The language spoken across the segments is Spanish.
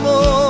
Amor.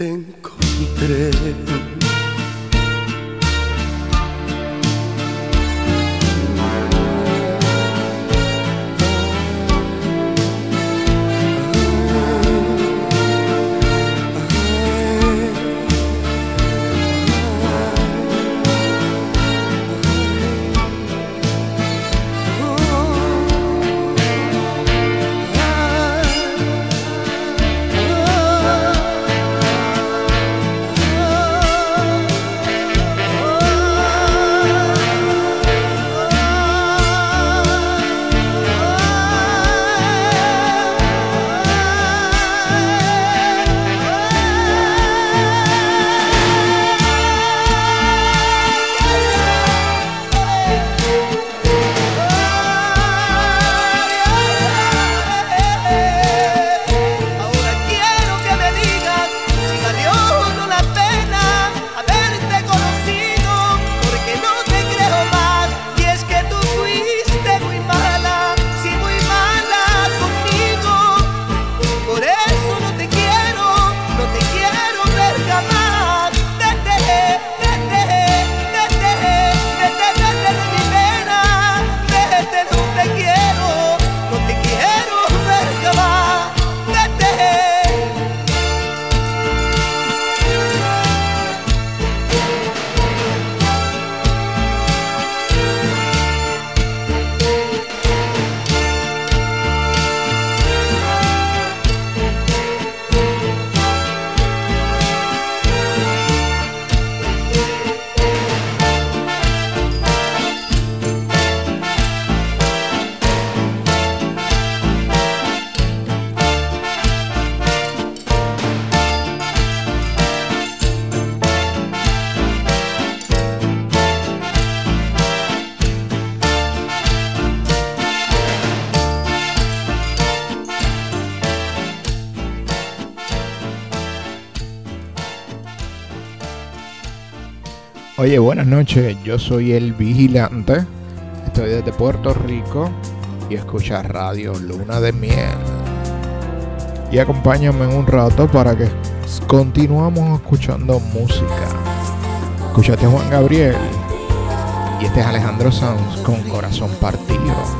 Pero buenas noches, yo soy el Vigilante, estoy desde Puerto Rico y escucha Radio Luna de Miel. Y acompáñame un rato para que continuamos escuchando música. Escuchaste Juan Gabriel y este es Alejandro Sanz con Corazón Partido.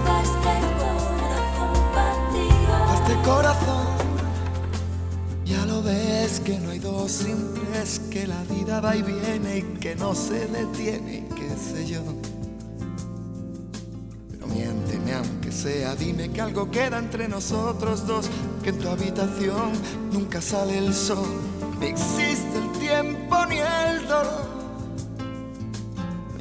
no se detiene, qué sé yo. Pero miénteme aunque sea, dime que algo queda entre nosotros dos, que en tu habitación nunca sale el sol, ni existe el tiempo ni el dolor.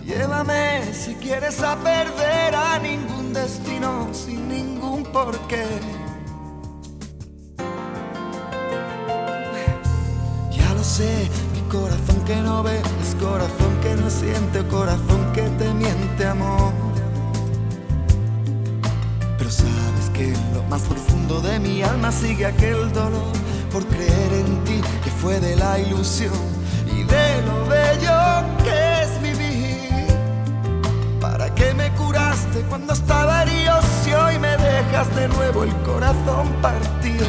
Llévame si quieres a perder a ningún destino sin ningún porqué. y de lo bello que es vivir. ¿Para qué me curaste cuando estaba herido si hoy me dejas de nuevo el corazón partido?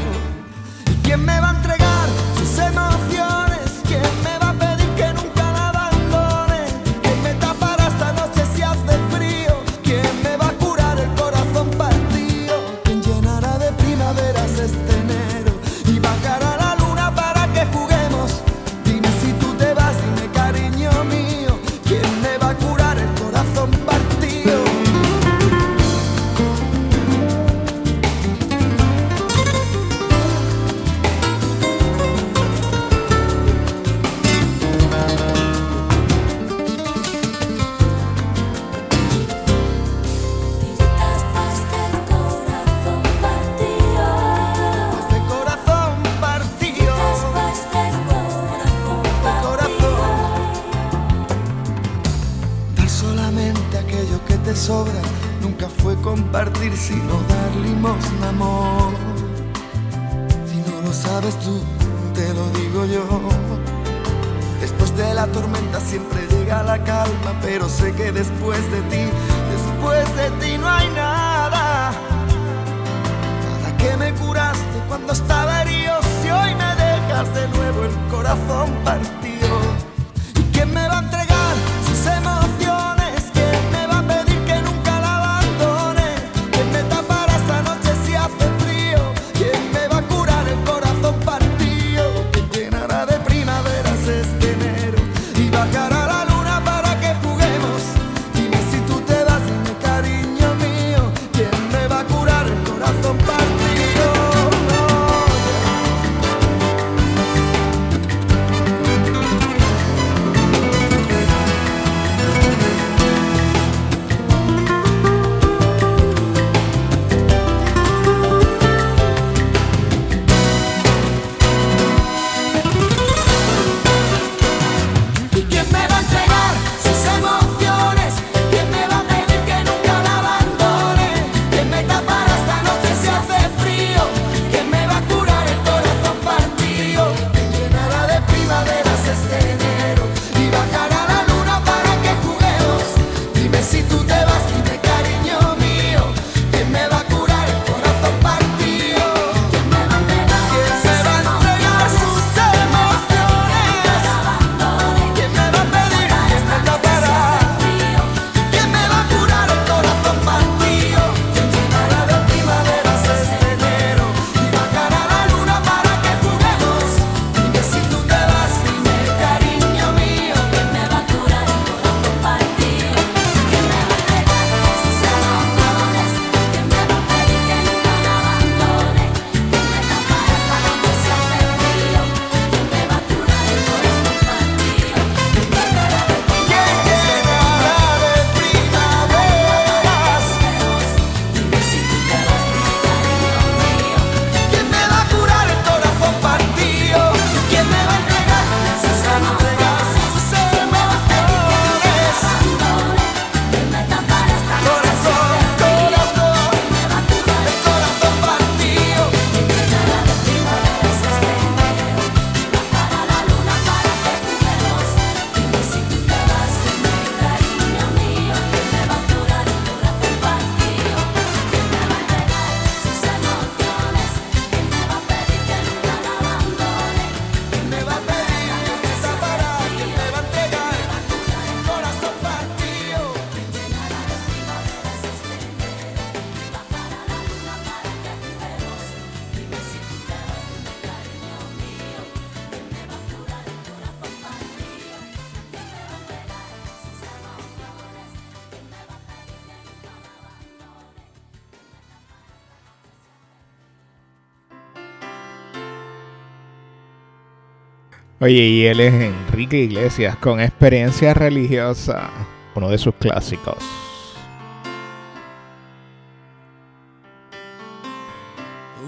Oye, y él es Enrique Iglesias con experiencia religiosa, uno de sus clásicos.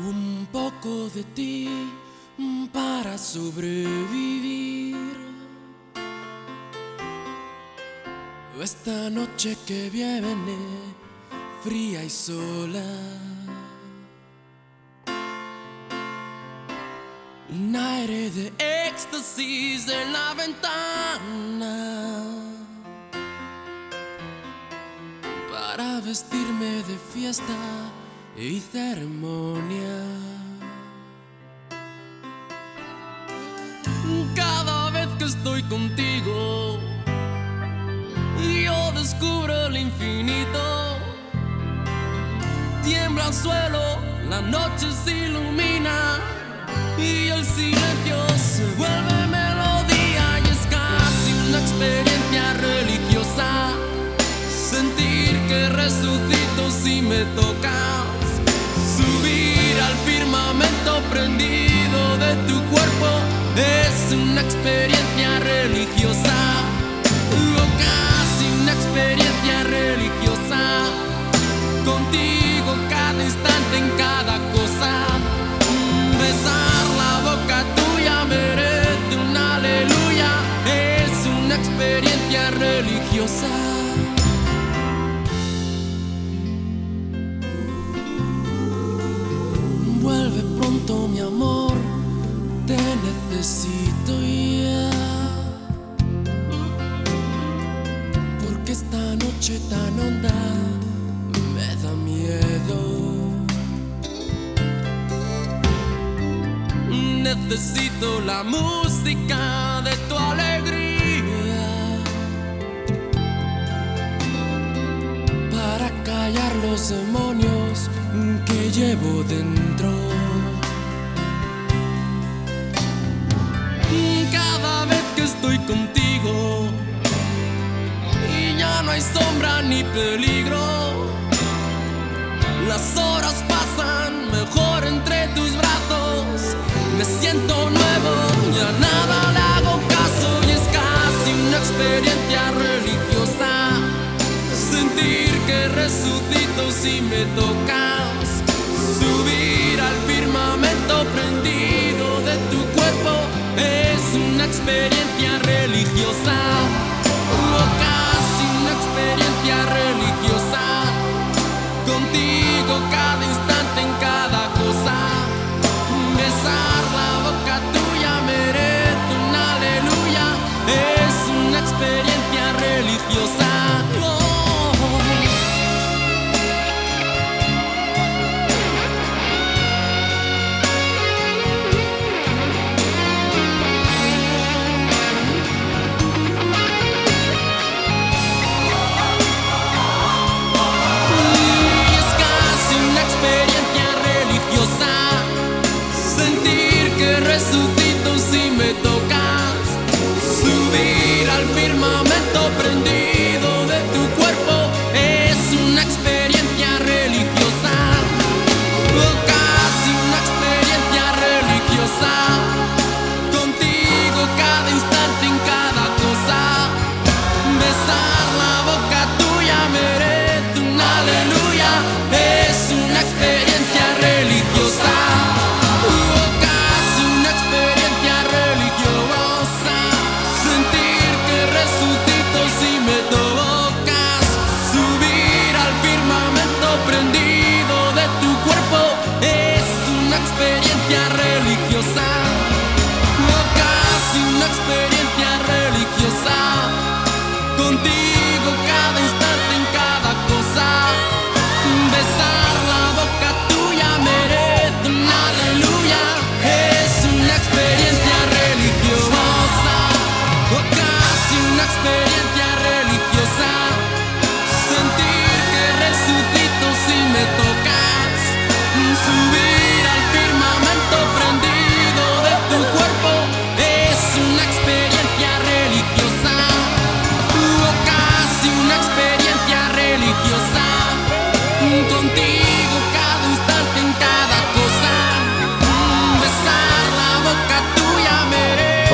Un poco de ti para sobrevivir. Esta noche que viene, fría y sola. En la ventana para vestirme de fiesta y ceremonia. Cada vez que estoy contigo, yo descubro el infinito. Tiembla el suelo, la noche se ilumina y el silencio se vuelve melodía y es casi una experiencia religiosa. Sentir que resucito si me tocas, subir al firmamento prendido de tu cuerpo es una experiencia religiosa. O casi una experiencia religiosa. Contigo cada instante en cada cosa. Religiosa. Vuelve pronto mi amor, te necesito ya. Porque esta noche tan honda me da miedo. Necesito la música de tu alegría callar los demonios que llevo dentro. Cada vez que estoy contigo y ya no hay sombra ni peligro. Las horas pasan mejor entre tus brazos. Me siento nuevo, ya nada le hago caso y es casi una experiencia religiosa. Resucito si me tocas. Subir al firmamento prendido de tu cuerpo es una experiencia religiosa. Casi una experiencia religiosa.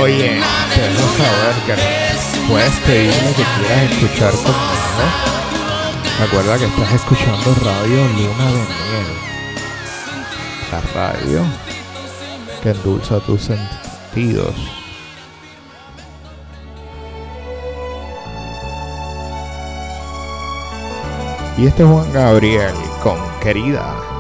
Oye, te saber que puedes pedir lo que quieras escuchar conmigo. Recuerda que estás escuchando Radio Luna de Miel. La radio que endulza tus sentidos. Y este es Juan Gabriel con Querida.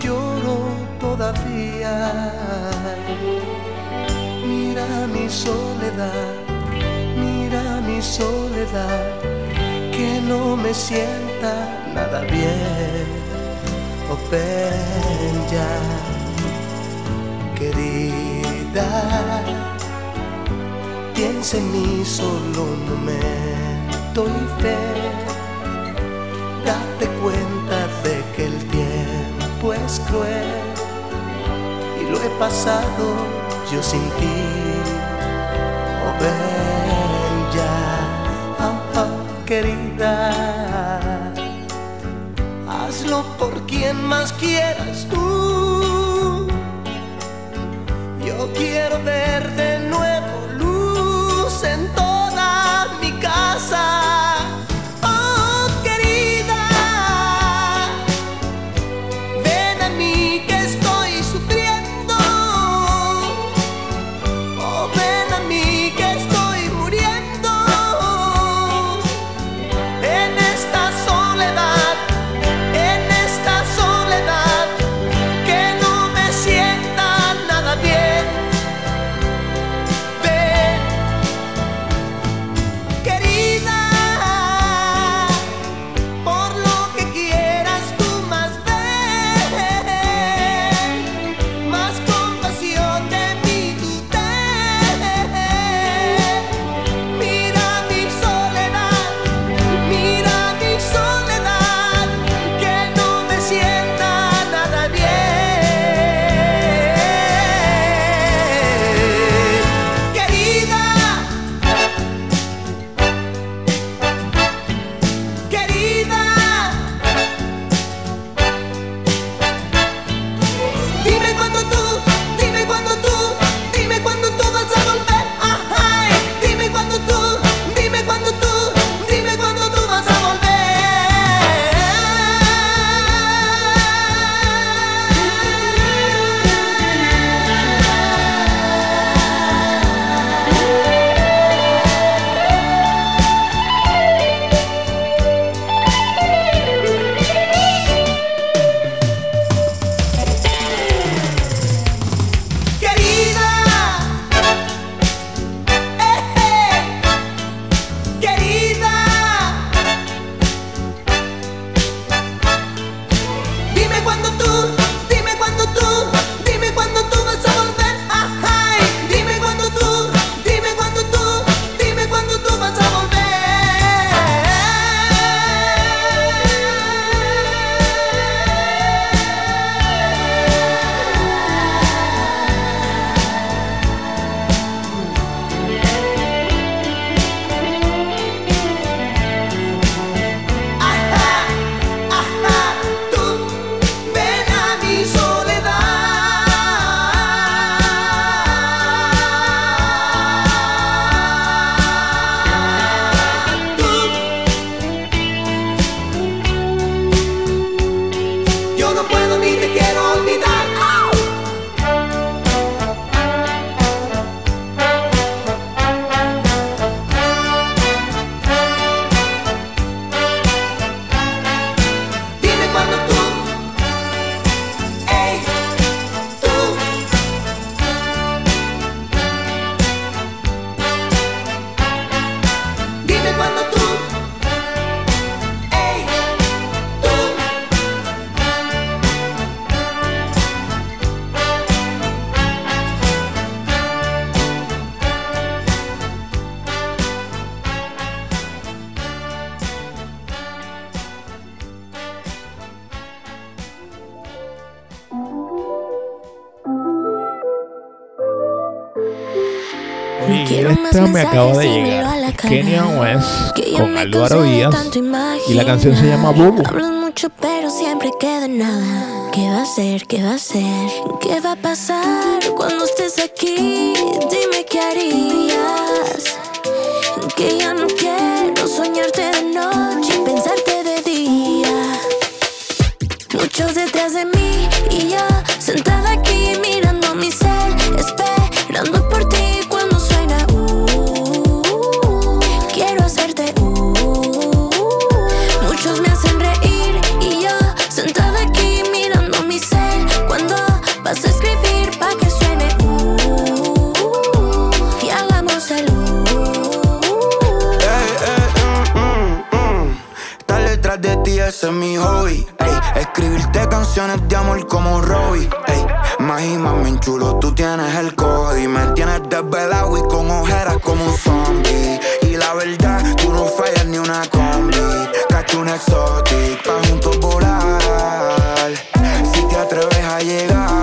Lloro todavía. Mira mi soledad, mira mi soledad, que no me sienta nada bien. Oh, ven ya, querida, piensa en mí solo un momento y fe. Date cuenta de que el tiempo es cruel y lo he pasado yo sin ti. Oh, ya, oh, oh, querida, hazlo por quien más quieras tú. Yo quiero ver Esta me acaba de llegar. Kenya West con Álvaro Díaz. Y la canción se llama Bobo. Mucho, pero siempre queda nada. ¿Qué va a ser? ¿Qué va a ser? ¿Qué va a pasar cuando estés aquí? Dime qué harías. Que ya no quiero soñarte de noche y pensarte de día. Muchos detrás de mí y yo sentada aquí mirando mi cel. Espera mi hobby. Escribirte canciones de amor como Robbie. Ey, más y más me enchulo, tú tienes el código. Me tienes desvelado y con ojeras como un zombie. Y la verdad, tú no fallas ni una combi. Cacho un exotic pa' juntos volar. Si te atreves a llegar.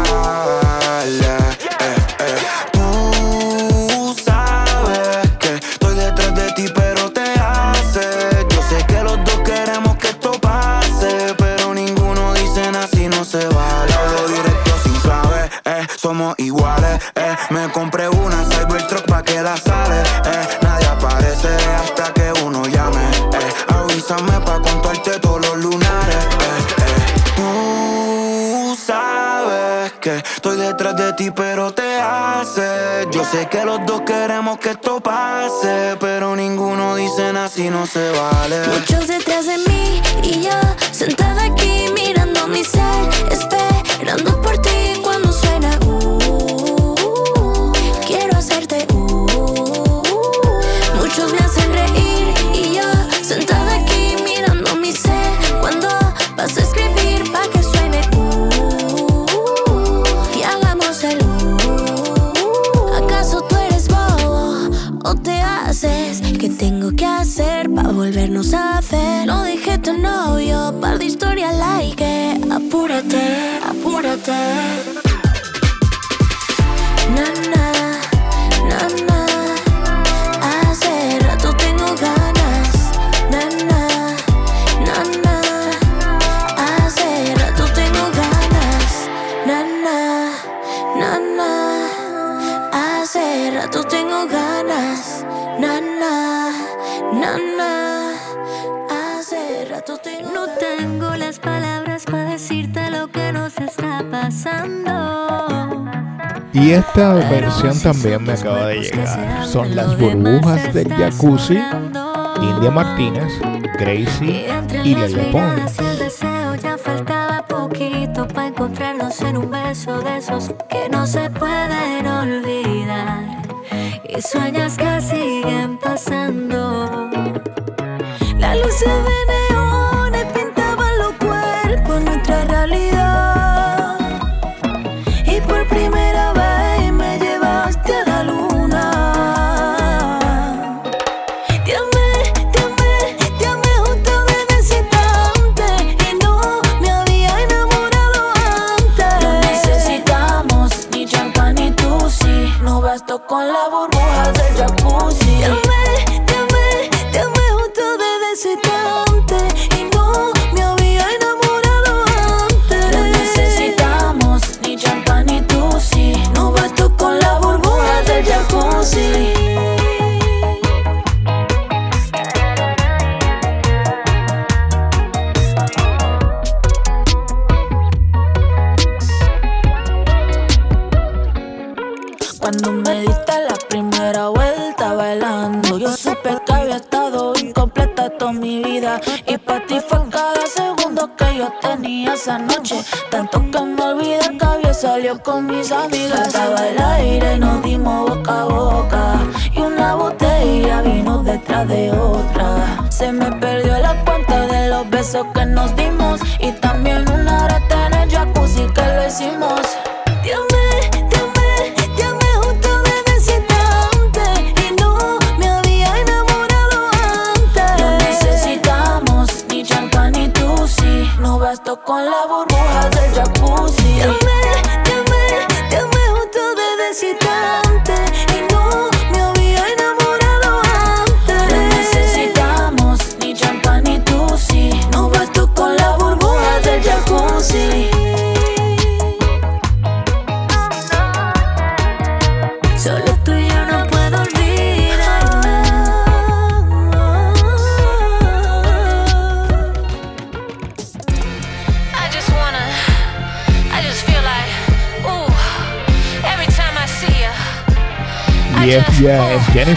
pero te hace. Yo sé que los dos queremos que esto pase, pero ninguno dice nada si no se vale. Muchos detrás de mí y yo, sentada aquí mirando mi cel, esperando por ti. that Esta versión también me acaba de llegar. Son las burbujas del jacuzzi, India Martínez, Gracie y Lele Pons.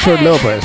Ella es Jennifer Lopez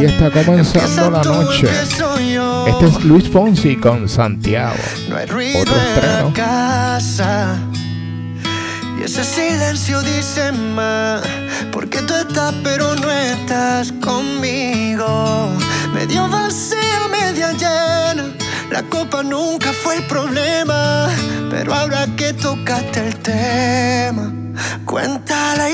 Y está comenzando la noche. Este es Luis Fonsi con Santiago. Otro estreno. Casa. Y ese silencio dice más. Porque tú estás, pero no estás conmigo. Medio vacía, media llena. La copa nunca fue el problema. Pero ahora que tocaste el tema, cuenta la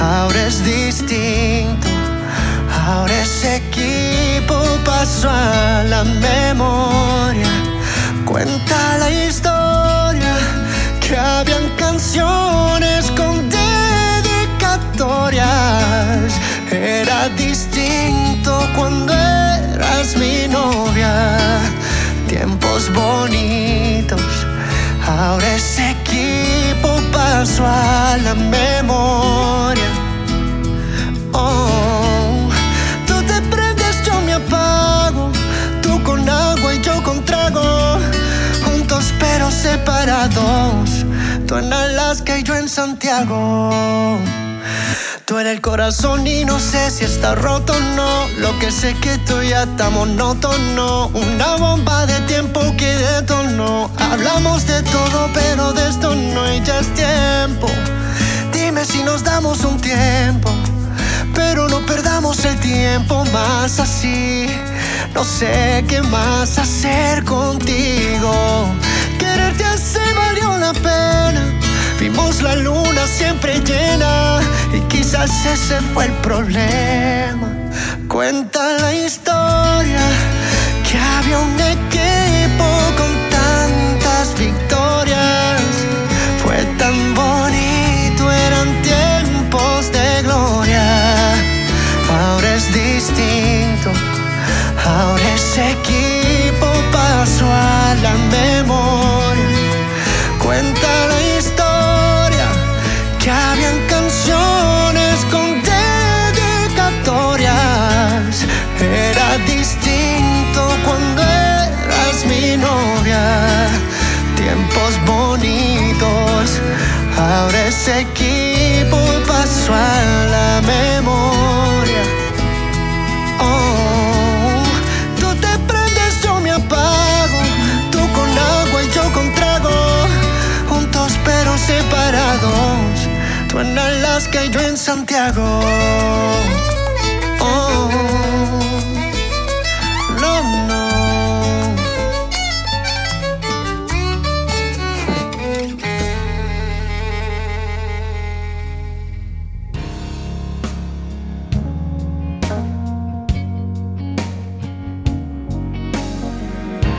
Ahora es distinto, ahora ese equipo pasó a la memoria. Cuenta la historia que habían canciones con dedicatorias. Era distinto cuando eras mi novia. Tiempos bonitos, ahora ese equipo pasó a la memoria. Separados. Tú en Alaska y yo en Santiago. Tú en el corazón y no sé si está roto o no. Lo que sé que tú ya está monótono. Una bomba de tiempo que detonó. Hablamos de todo, pero de esto no hay ya es tiempo. Dime si nos damos un tiempo. Pero no perdamos el tiempo más así. No sé qué más hacer contigo. Vimos la luna siempre llena y quizás ese fue el problema. Cuenta la historia que había un equipo con tantas victorias. Fue tan bonito, eran tiempos de gloria. Ahora es distinto, ahora ese equipo pasó a la memoria. Y yo en Santiago. Oh, no, no.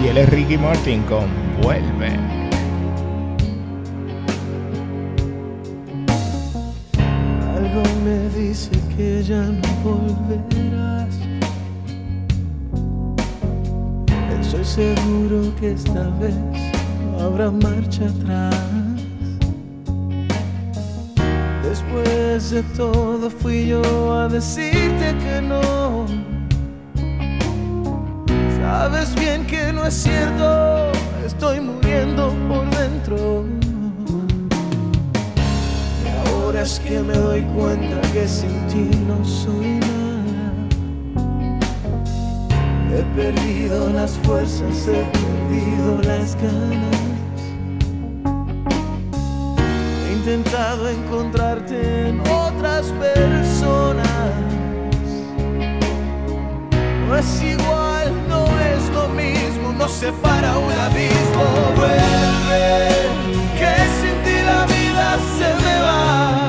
Y él es Ricky Martin con Vuelve. Ya no volverás. Estoy seguro que esta vez no habrá marcha atrás. Después de todo fui yo a decirte que no. Sabes bien que no es cierto, estoy muriendo por dentro. Es que me doy cuenta que sin ti no soy nada. He perdido las fuerzas, he perdido las ganas. He intentado encontrarte en otras personas. No es igual, no es lo mismo, nos separa un abismo. Vuelve, que sin ti la vida se me va.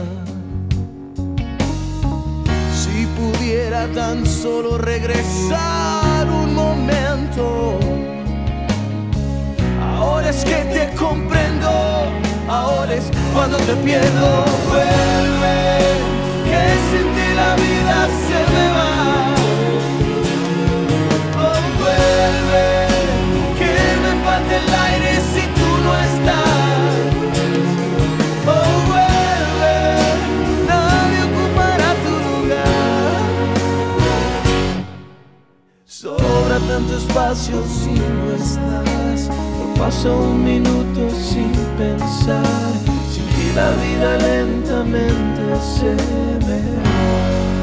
Pudiera tan solo regresar un momento. Ahora es que te comprendo, ahora es cuando te pierdo. Vuelve, que sin ti la vida se me va. Oh, vuelve, que me falta el aire tanto espacio si no estás. No paso un minuto sin pensar. Sin ti la vida lentamente se me va.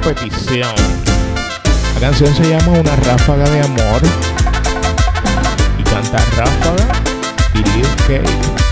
petición. La canción se llama Una ráfaga de amor y canta Ráfaga y Lil Kate.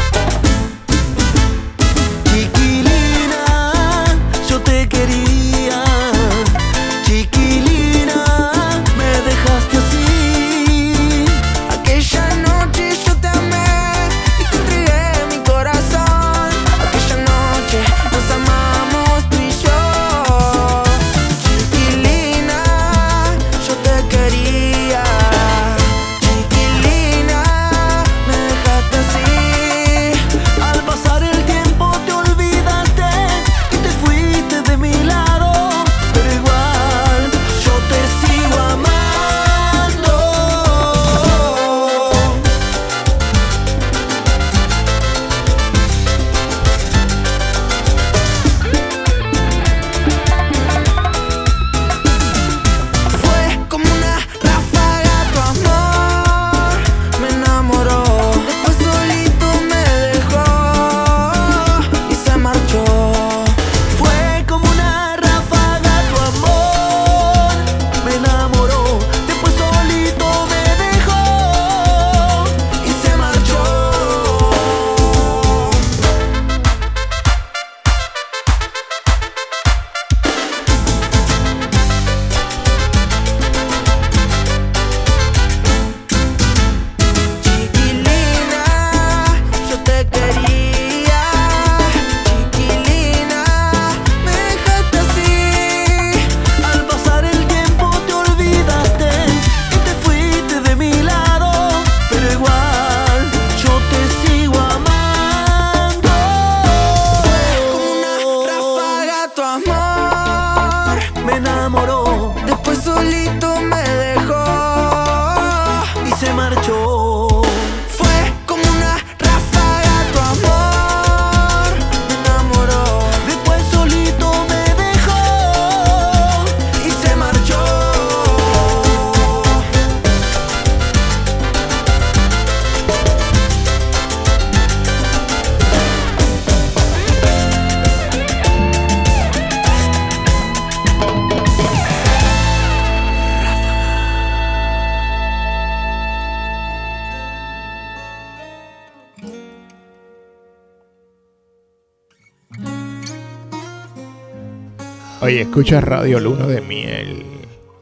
escucha Radio Luno de Miel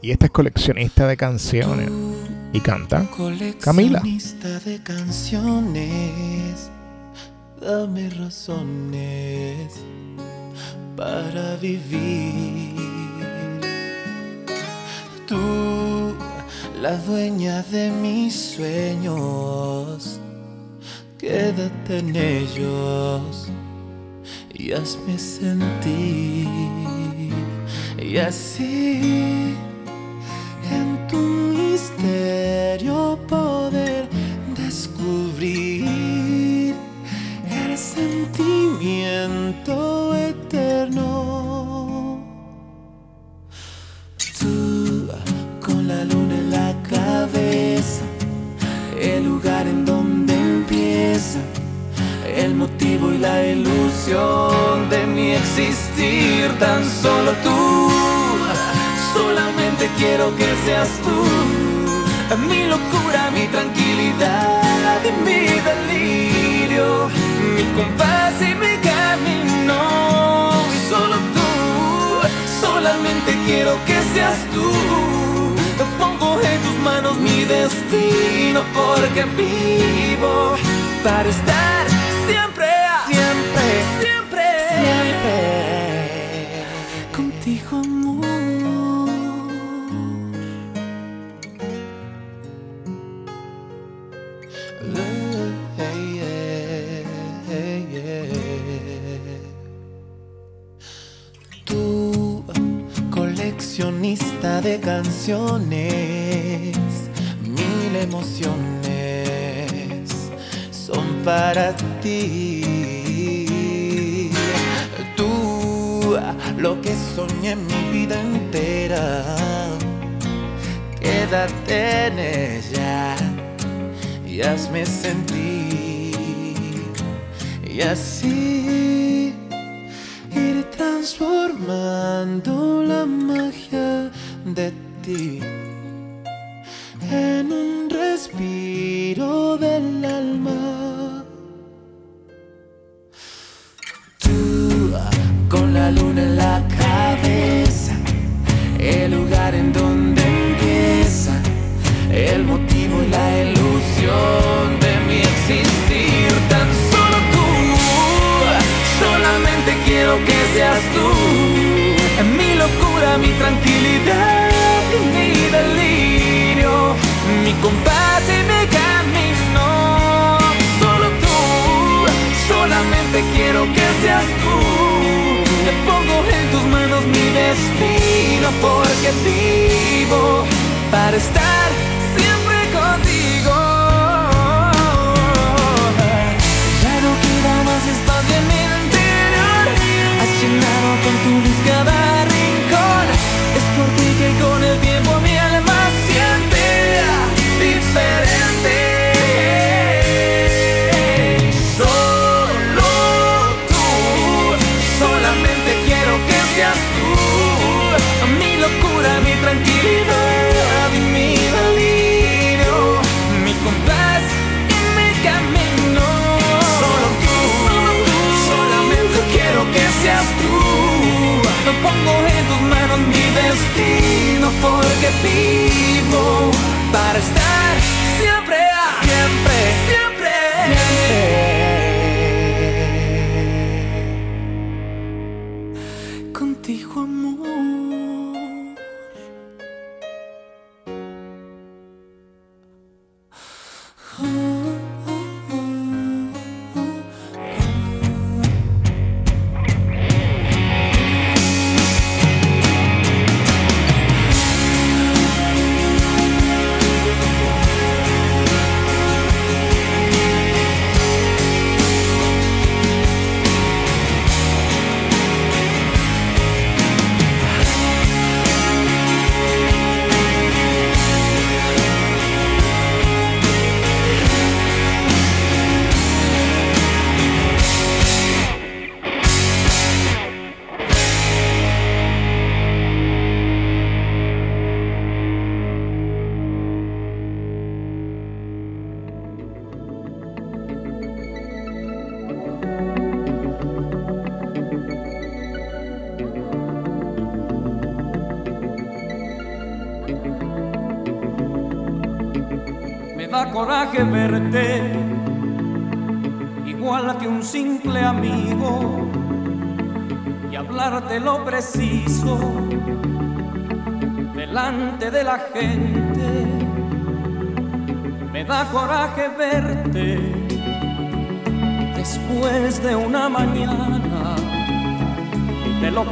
y esta es coleccionista de canciones y canta Camila. de canciones, dame razones para vivir. Tú, la dueña de mis sueños, quédate en ellos y hazme sentir assim.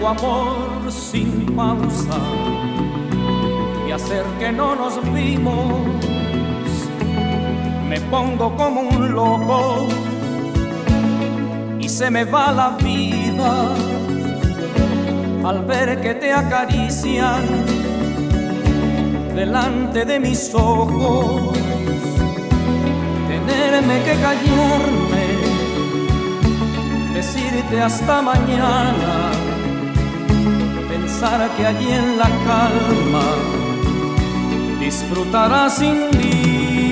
amor sin pausa y hacer que no nos vimos. Me pongo como un loco y se me va la vida al ver que te acarician delante de mis ojos. Tenerme que callarme, decirte hasta mañana pensar que allí en la calma disfrutarás sin mí.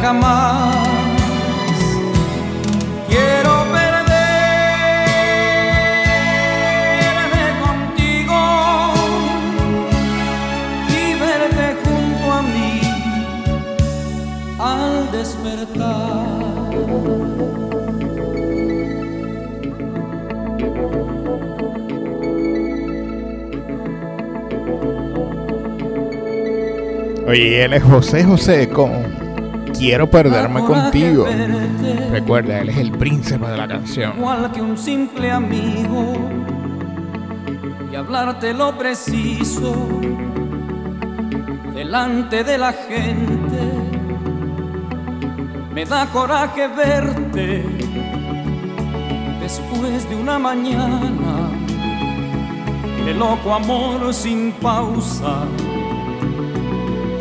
jamás quiero perderme contigo y verte junto a mí al despertar. Oye, él es José José con quiero perderme contigo. Recuerda, él es el príncipe de la canción. Igual que un simple amigo y hablarte lo preciso delante de la gente. Me da coraje verte después de una mañana de loco amor sin pausa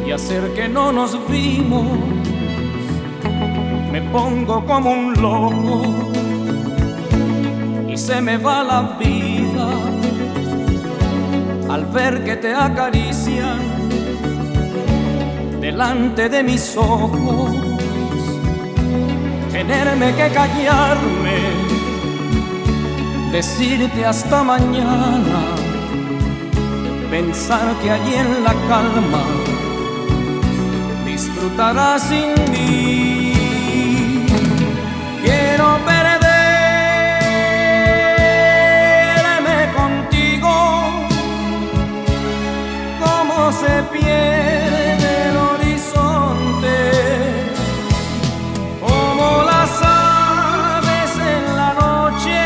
y hacer que no nos vimos. Pongo como un loco y se me va la vida al ver que te acarician delante de mis ojos. Tenerme que callarme, decirte hasta mañana, pensar que allí en la calma disfrutarás sin mí. Perderme contigo, como se pierde el horizonte, como las aves en la noche,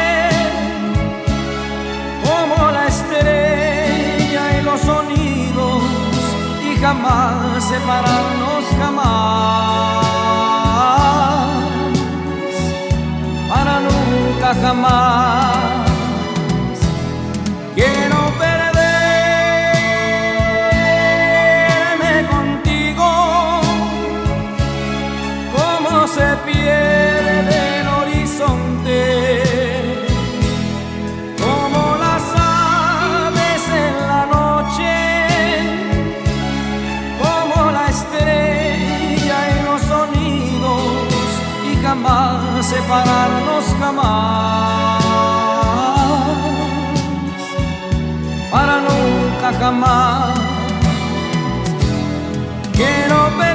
como la estrella y los sonidos, y jamás separarnos jamás, jamás. Quiero perderme contigo, como se pierde el horizonte. Como las aves en la noche como la estrella y los sonidos y jamás separarnos jamás jamás quiero perderme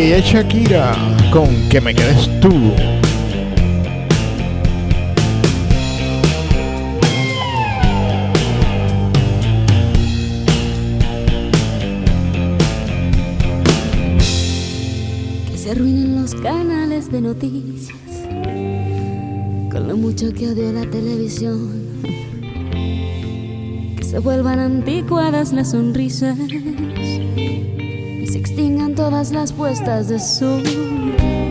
Y ella Shakira con Que me quedes tú. Que se arruinen los canales de noticias con lo mucho que odio la televisión. Que se vuelvan anticuadas las sonrisas todas las puestas de sol.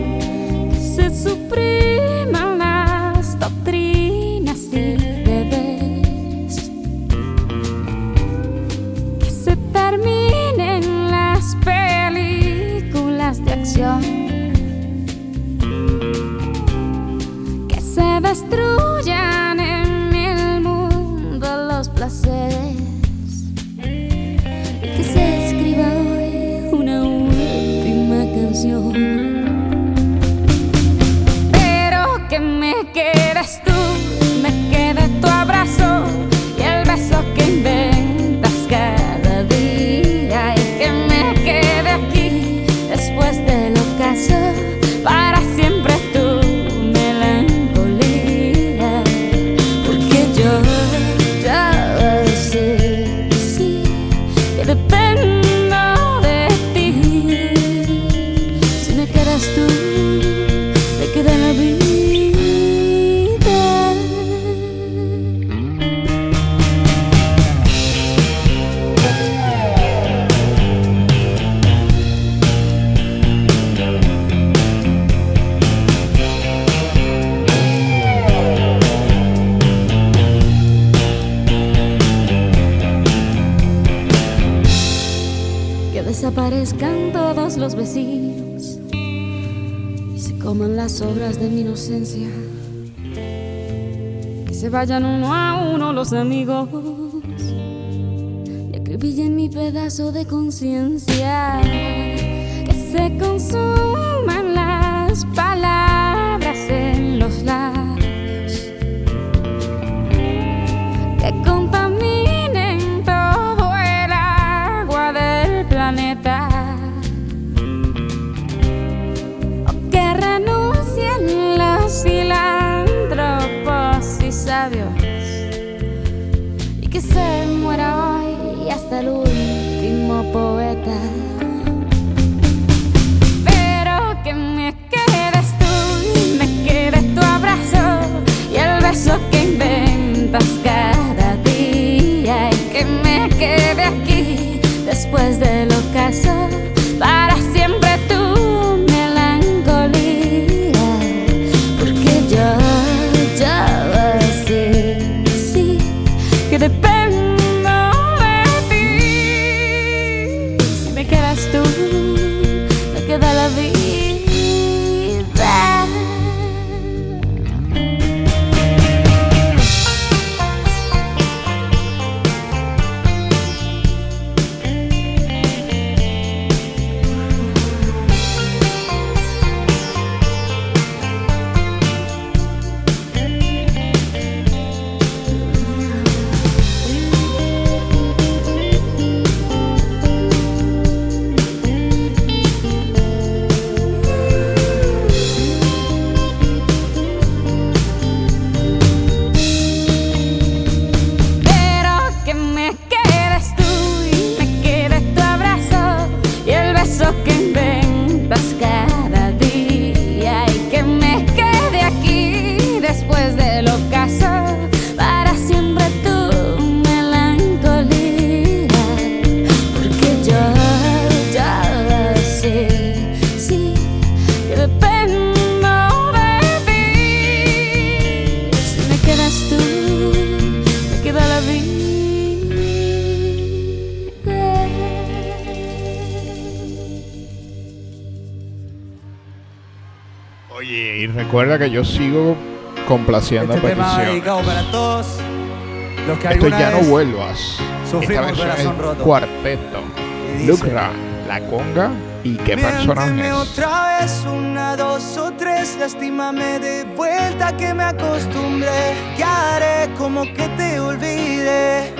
Yo sigo complaciendo Este a tema petición. dedicado para todos los que Esto ya no vuelvas. Esta sufrimos versión corazón es roto. cuarteto. Lucra, la conga y qué personajes. Otra vez, una, dos o tres, lastímame de vuelta que me acostumbré. ¿Qué haré? Como que te olvide,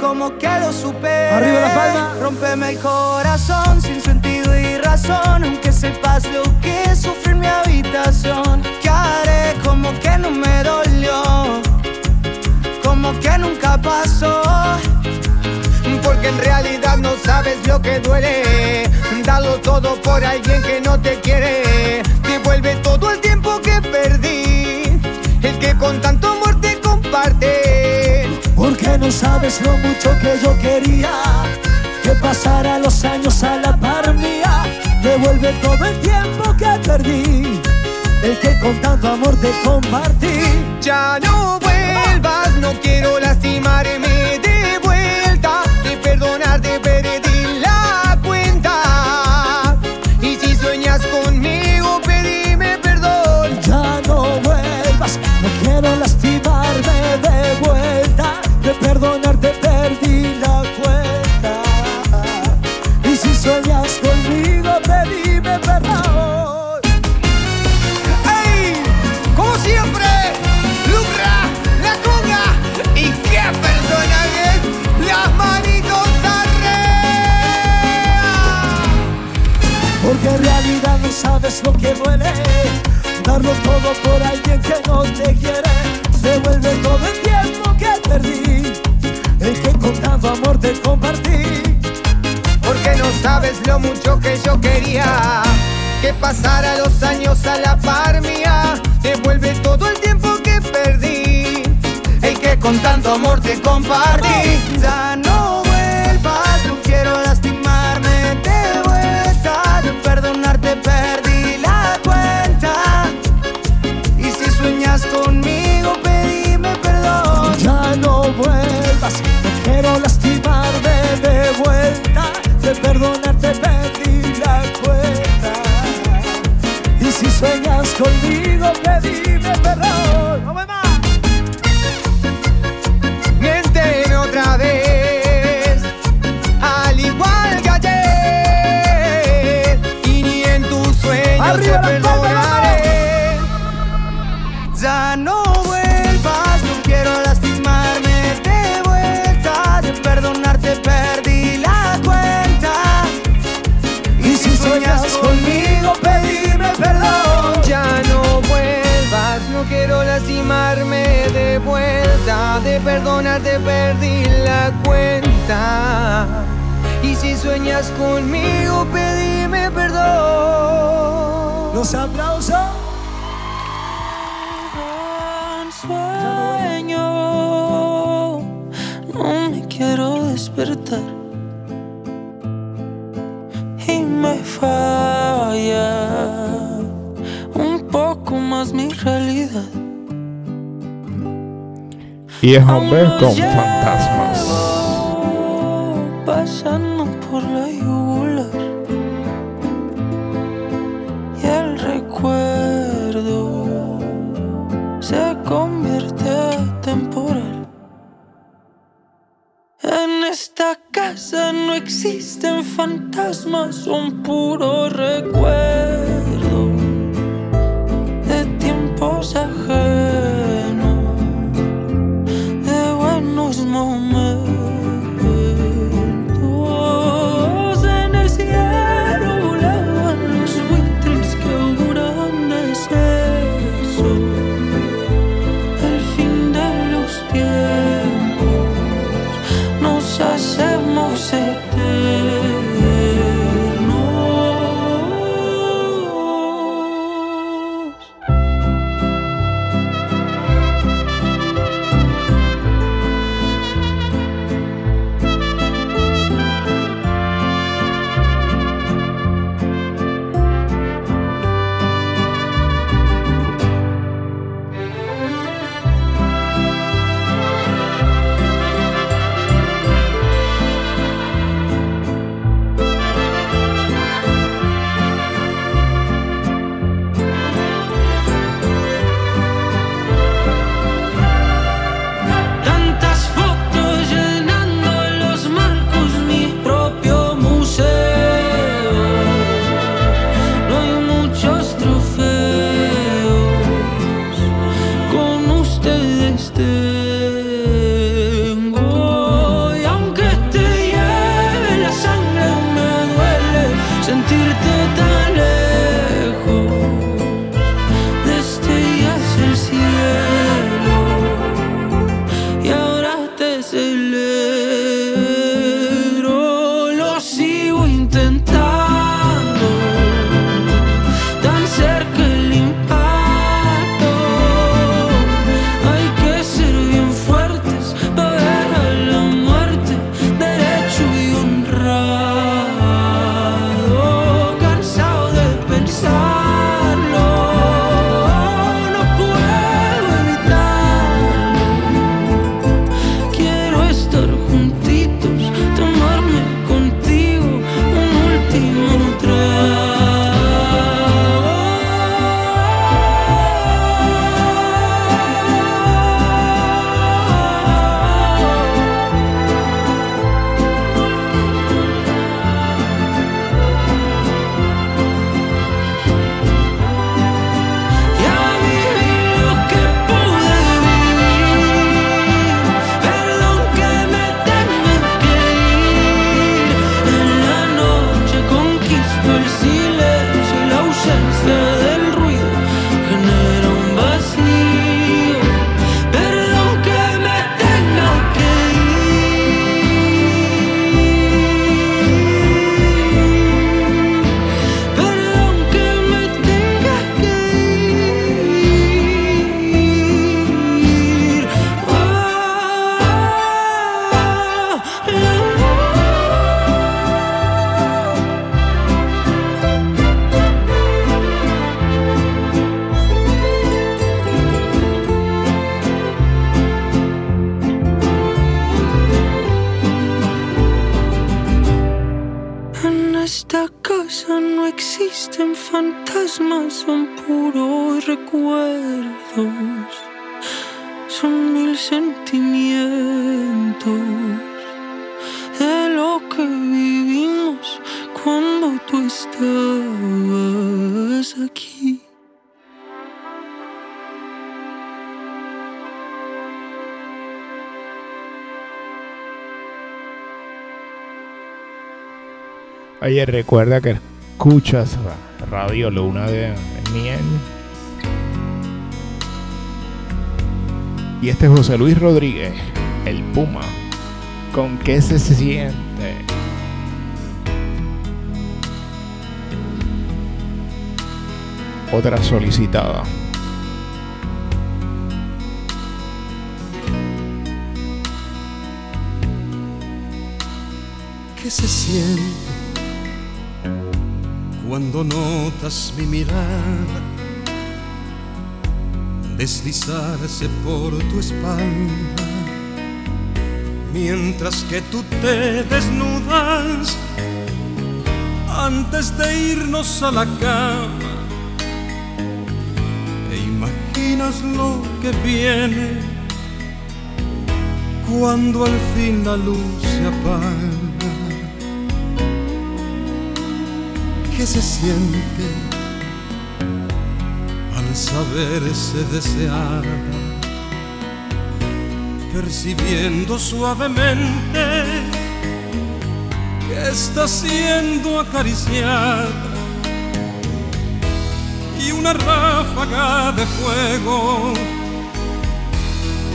como que lo supere. Arriba la palma. Rómpeme el corazón sin sentido y razón, aunque sepas lo que ¿Qué haré? Como que no me dolió, como que nunca pasó. Porque en realidad no sabes lo que duele. Dalo todo por alguien que no te quiere. Devuelve todo el tiempo que perdí. El que con tanto amor te comparte. Porque no sabes lo mucho que yo quería que pasara los años a la par mía. Devuelve todo el tiempo que perdí, el que con tanto amor te compartí. Ya no vuelvas, no quiero lastimarme duele Darlo todo por alguien que no te quiere Devuelve todo el tiempo que perdí El que con tanto amor te compartí Porque no sabes lo mucho que yo quería que pasara los años a la par mía. Devuelve todo el tiempo que perdí. El que con tanto amor te compartí. Ya no vuelvas, no quiero lastimarme pedime perdón ¡No perdonarte perdí la cuenta. Y si sueñas conmigo, pedime perdón. Los aplausos. y es hombre con fantasma. Oye, recuerda que escuchas Radio Luna de Miel. Y este es José Luis Rodríguez, el Puma. ¿Con qué se siente? Otra solicitada. ¿Qué se siente? Cuando notas mi mirada deslizarse por tu espalda? Mientras que tú te desnudas antes de irnos a la cama e imaginas lo que viene cuando al fin la luz se apaga. ¿Qué se siente al saberse deseada? Percibiendo suavemente que está siendo acariciada y una ráfaga de fuego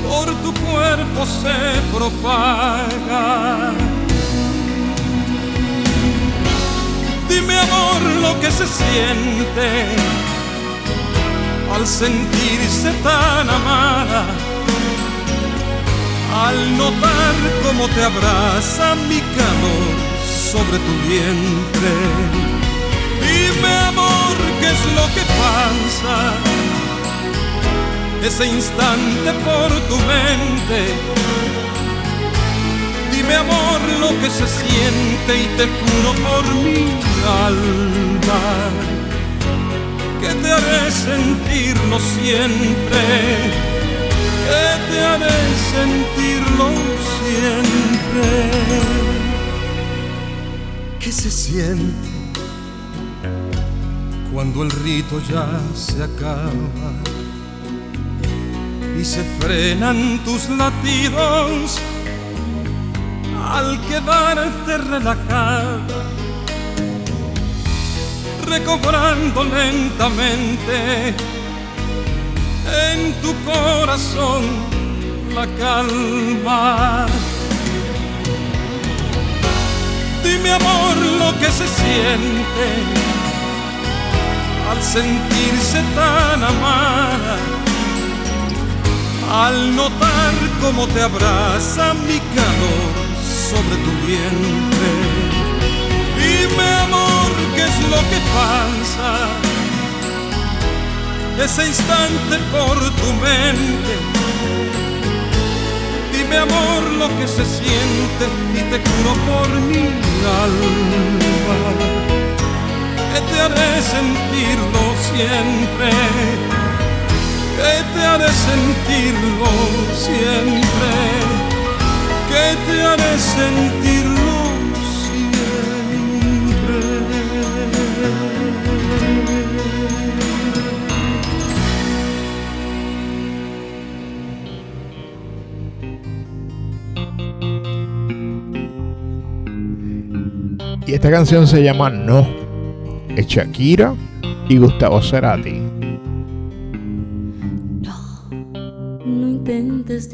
por tu cuerpo se propaga. Dime amor lo que se siente al sentirse tan amada, al notar cómo te abraza mi calor sobre tu vientre. Dime amor qué es lo que pasa ese instante por tu mente Dime amor lo que se siente y te juro por mi alma que te haré sentirlo siempre, que te haré sentirlo siempre. ¿Qué se siente cuando el rito ya se acaba y se frenan tus latidos? Al quedarte relajada, recobrando lentamente en tu corazón la calma. Dime amor lo que se siente al sentirse tan amada, al notar cómo te abraza mi calor sobre tu vientre. Dime amor, ¿qué es lo que pasa? Ese instante por tu mente. Dime amor lo que se siente y te juro por mi alma que te haré sentirlo siempre, que te haré sentirlo siempre te. Y esta canción se llama No. Es Shakira y Gustavo Cerati.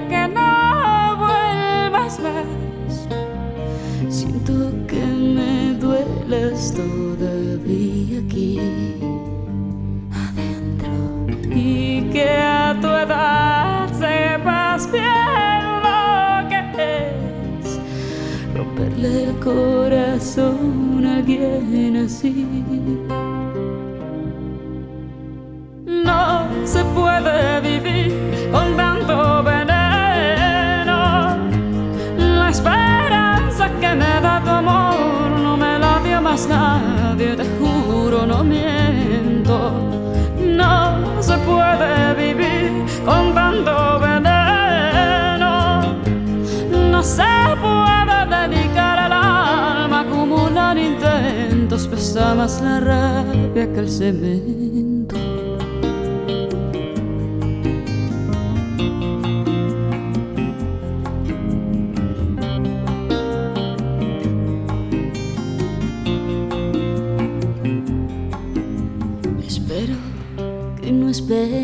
que no vuelvas más. Siento que me dueles todavía aquí adentro y que a tu edad sepas bien lo que es romperle el corazón a alguien así. No se puede más nadie, te juro, no miento. No se puede vivir con tanto veneno. No se puede dedicar el alma a acumular intentos. Pesa más la rabia que el cemento.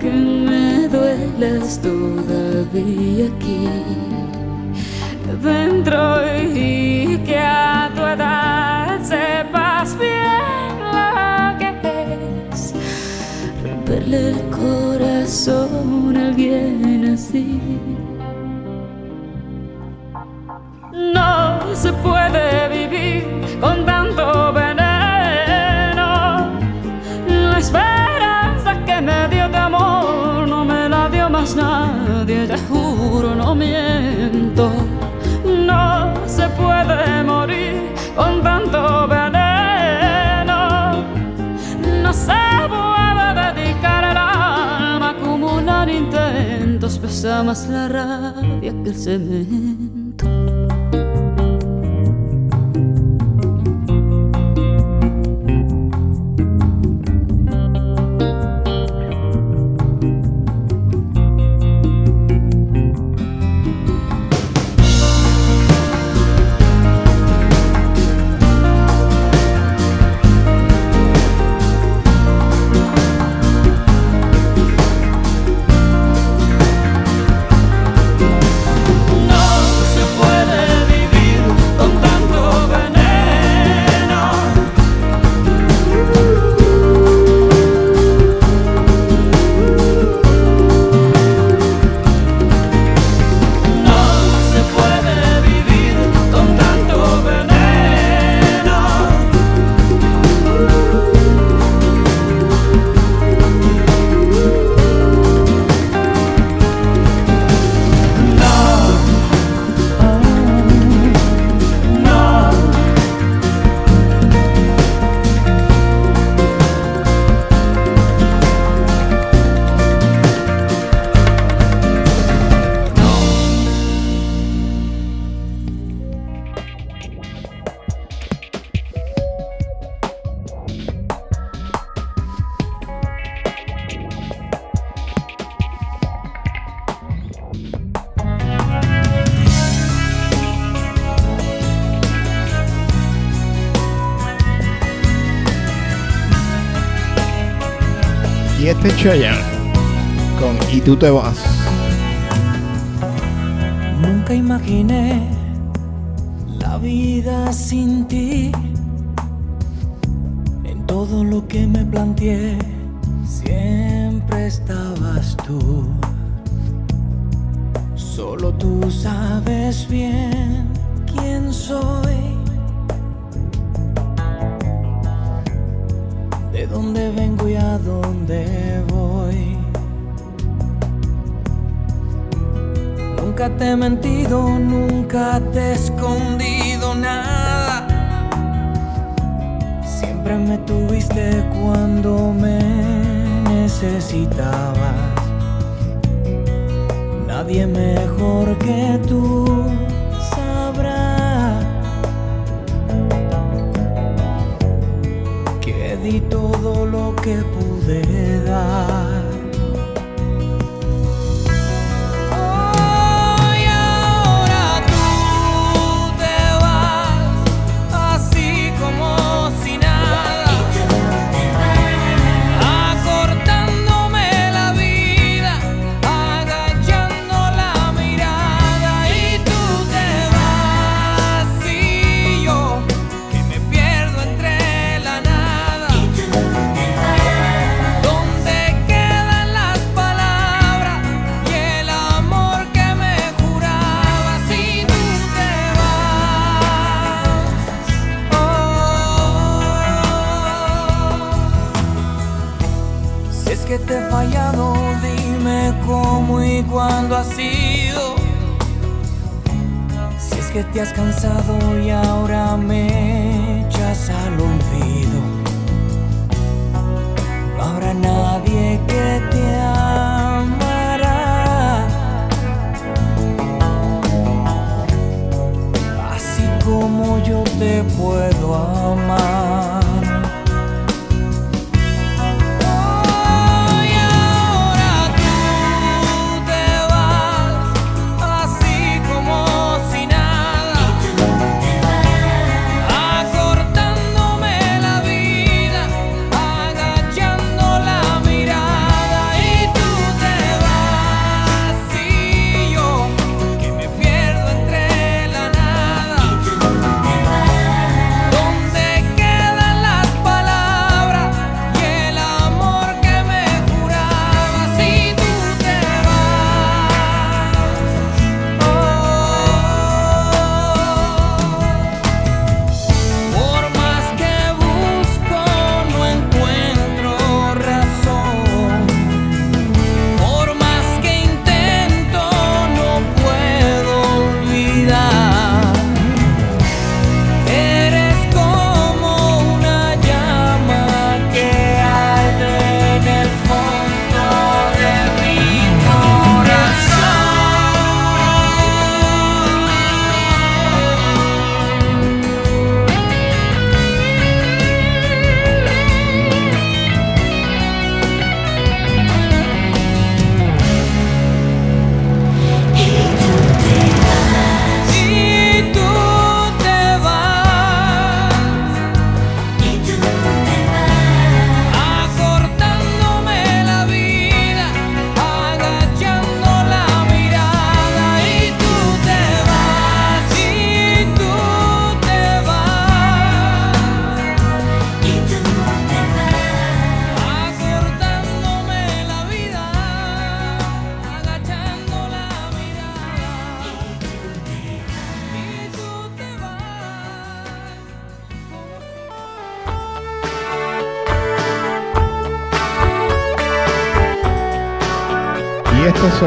aunque me duelas todavía aquí dentro y que a tu edad sepas bien lo que es romperle el corazón a alguien así. No se puede más la rabia que Cheyenne con Y tú te vas.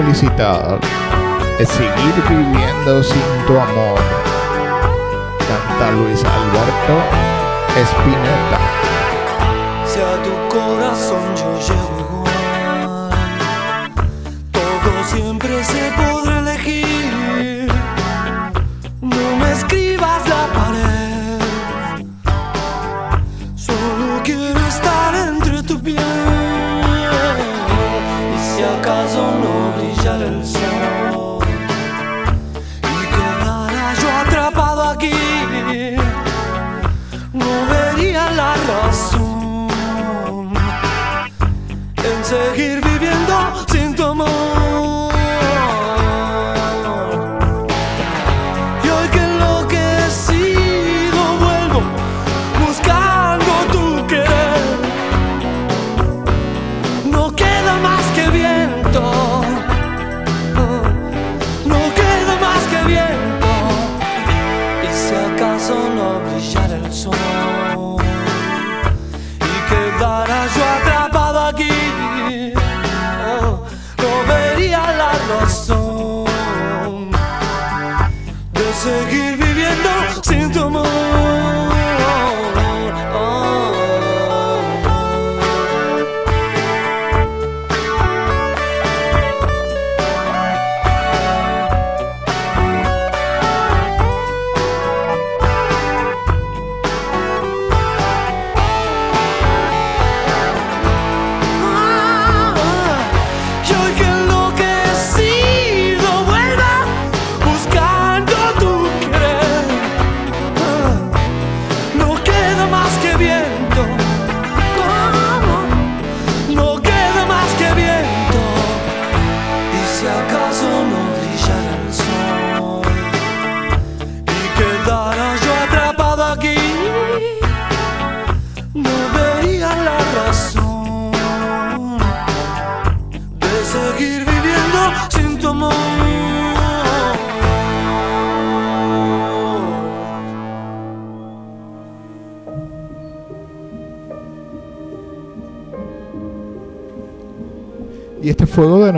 solicitar es seguir viviendo sin tu amor. Canta Luis Alberto Espinel.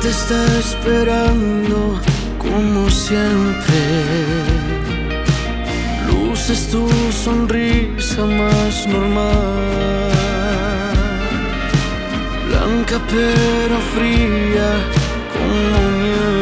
te está esperando como siempre. Luces tu sonrisa más normal. Blanca pero fría como nieve.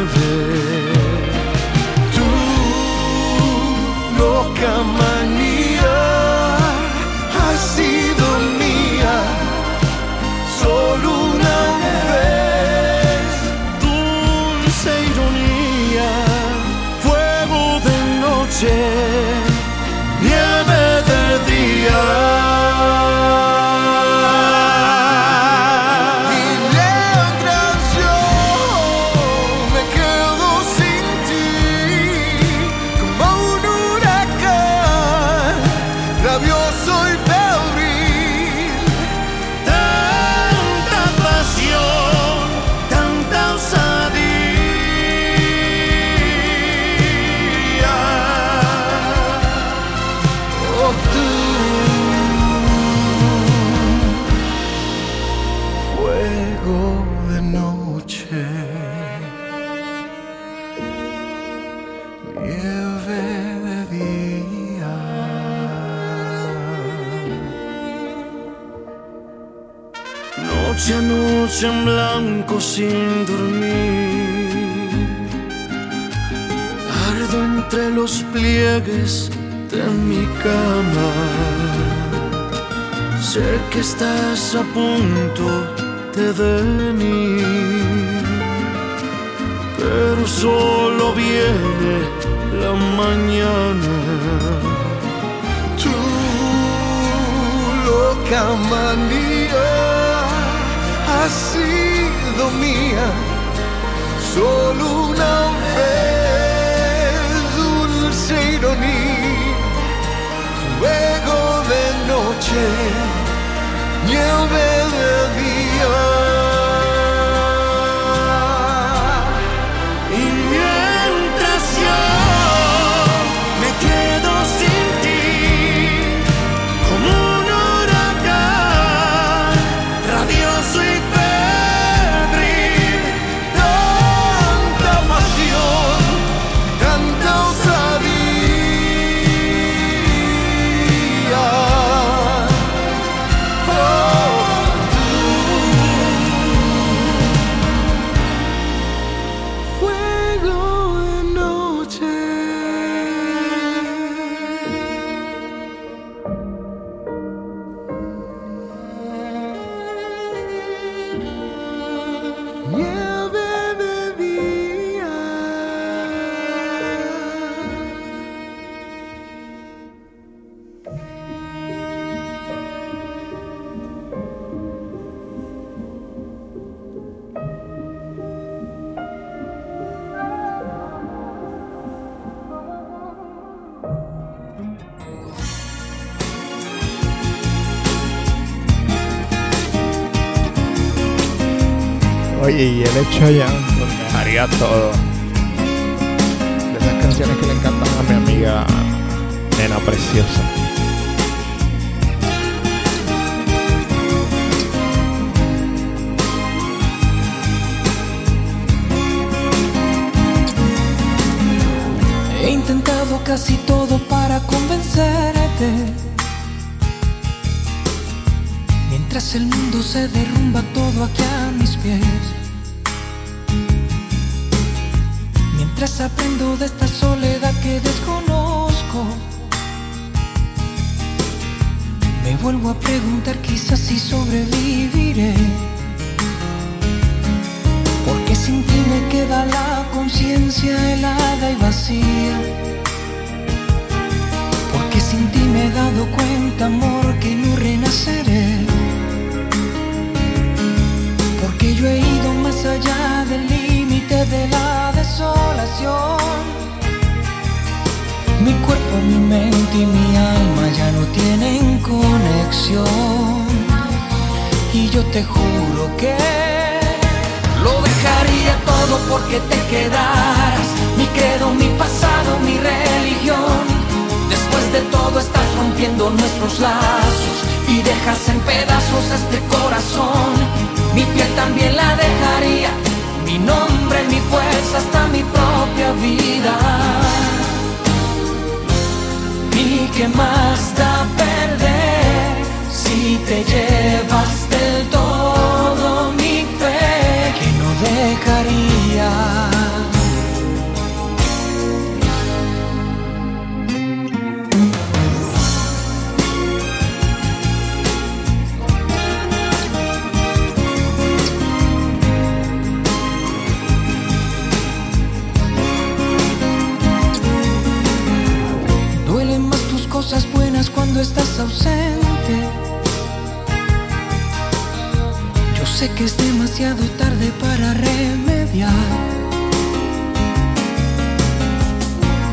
Sin dormir. Ardo entre los pliegues de mi cama. Sé que estás a punto de venir. Pero solo viene la mañana. Tu loca manía ha sido mía solo una vez. Dulce ironía, fuego de noche, nieve de día. Ya pues, dejaría todo. De esas canciones que le encantan a mi amiga Nena Preciosa.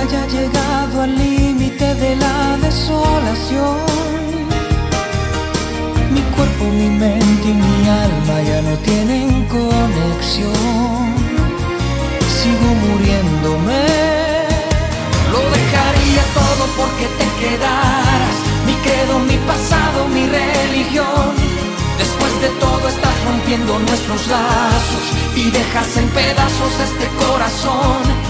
Haya llegado al límite de la desolación. Mi cuerpo, mi mente y mi alma ya no tienen conexión. Sigo muriéndome. Lo dejaría todo porque te quedaras. Mi credo, mi pasado, mi religión. Después de todo estás rompiendo nuestros lazos y dejas en pedazos este corazón.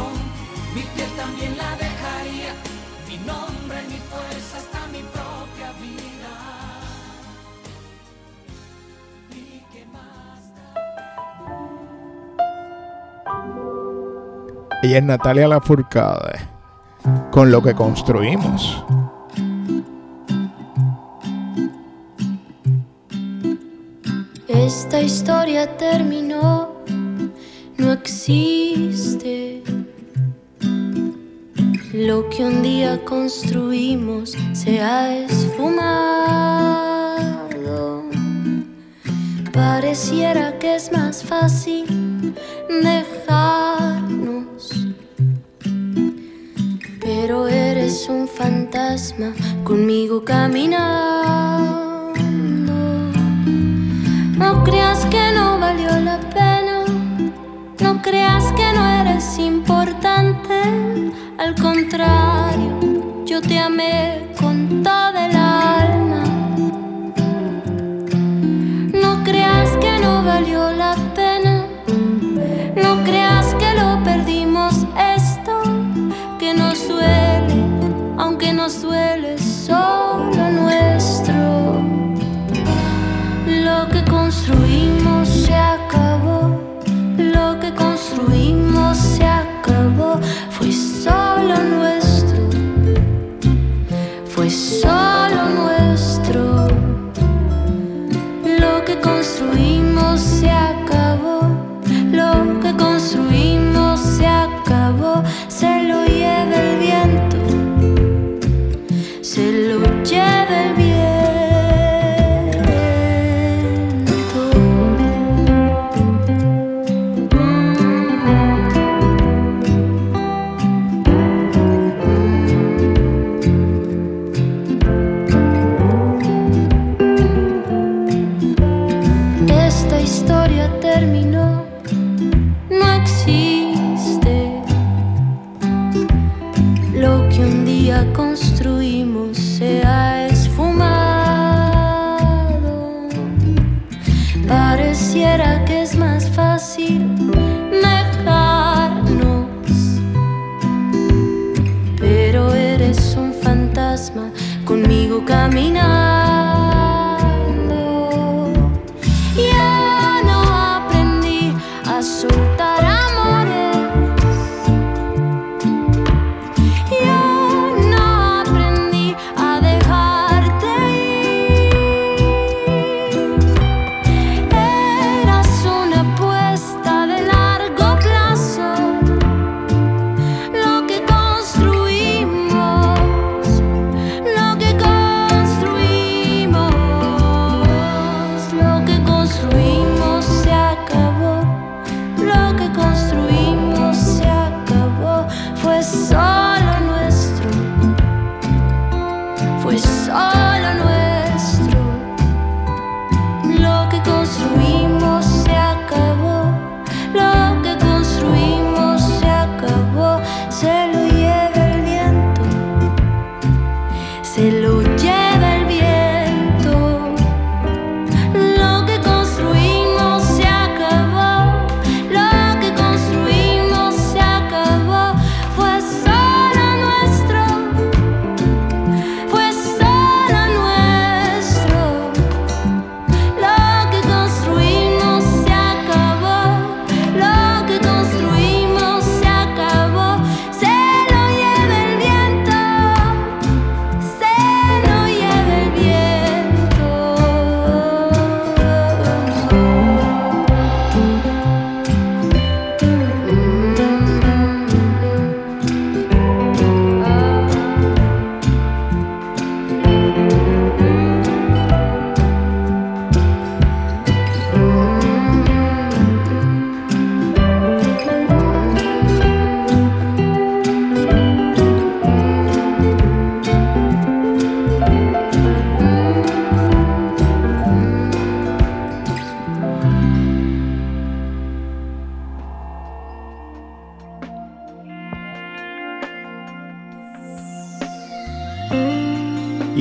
Piel también la dejaría. Mi nombre, mi fuerza, hasta mi propia vida. ¿Y qué más Ella es Natalia Lafourcade. Con lo que construimos. Esta historia terminó, no existe. Lo que un día construimos se ha esfumado. Pareciera que es más fácil dejarnos. Pero eres un fantasma conmigo caminando. No creas que no valió la pena, no creas que no eres importante, al contrario, yo te amé con toda el alma. No creas que no valió la pena. No creas que lo perdimos esto que nos duele, aunque nos duele solo nuestro. Lo que construimos se acabó.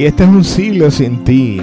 Y este es un siglo sin ti,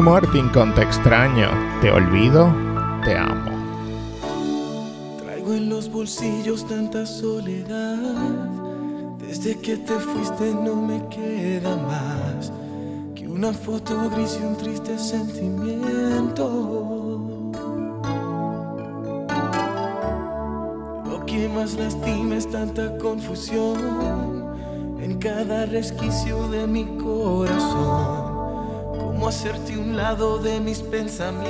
Martin con Te extraño, te olvido, te amo. Traigo en los bolsillos tanta soledad. Desde que te fuiste no me queda más que una foto gris y un triste sentimiento. Lo que más lastima es tanta confusión en cada resquicio de mi corazón cómo hacerte un lado de mis pensamientos.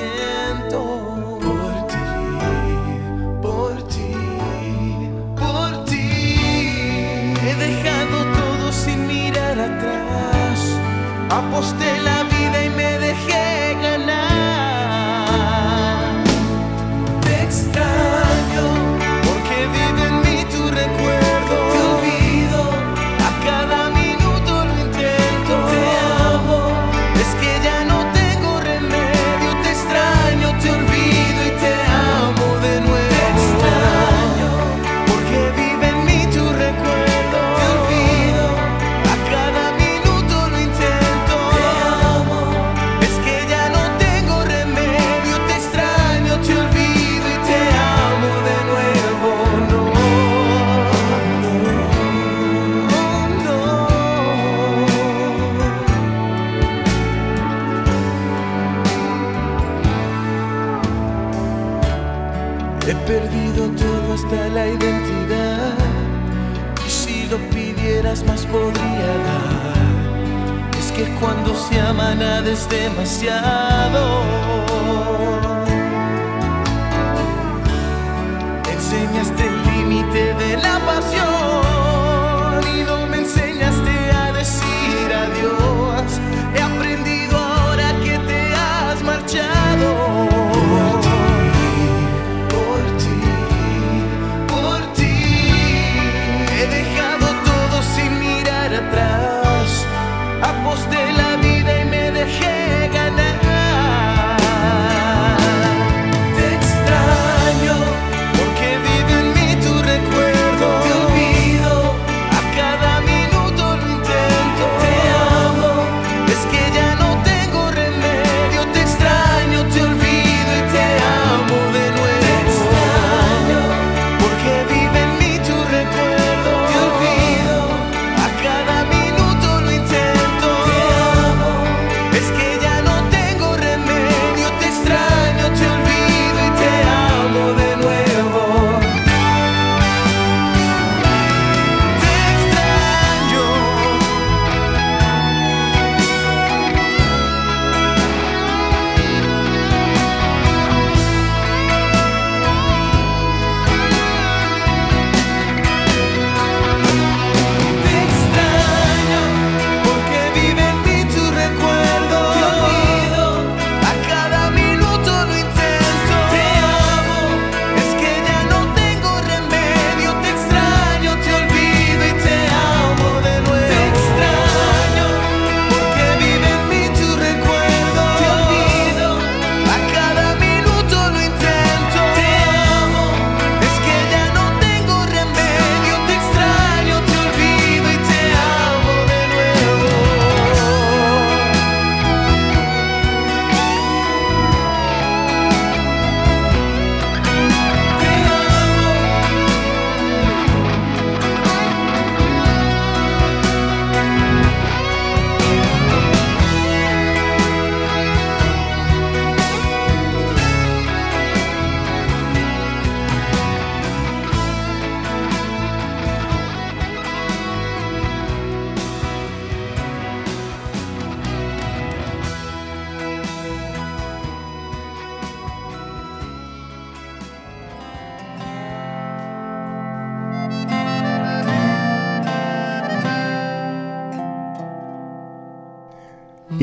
Por ti, por ti, por ti. He dejado todo sin mirar atrás. Apostela. se aman es demasiado.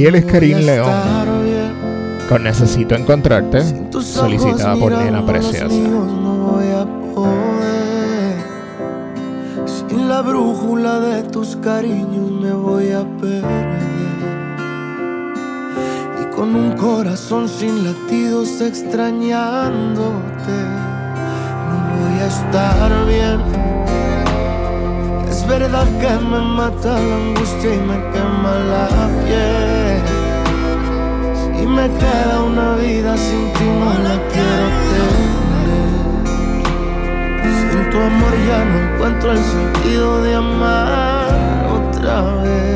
Y él es Karim León. Con Necesito Encontrarte, solicitada por Nena Preciosa. Sin la brújula de tus cariños me voy a perder. Y con un corazón sin latidos extrañándote, no voy a estar bien. Es verdad que me mata la angustia y me quema la piel. Me queda una vida sin ti no la quiero tener. Sin tu amor ya no encuentro el sentido de amar otra vez.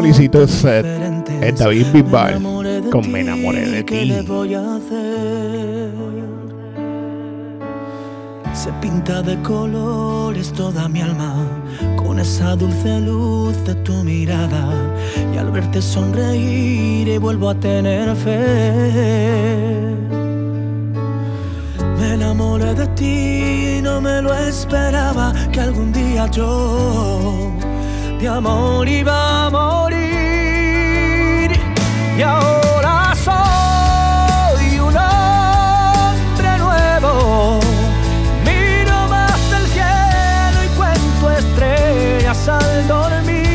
Solicitó Seth, diferentes. es David Bisbal, con Me enamoré de ¿Qué le ti. voy a hacer? Se pinta de colores toda mi alma con esa dulce luz de tu mirada y al verte sonreír y vuelvo a tener fe. Me enamoré de ti, no me lo esperaba que algún día yo de amor iba a morir. Y ahora soy un hombre nuevo. Miro más el cielo y cuento estrellas al dormir.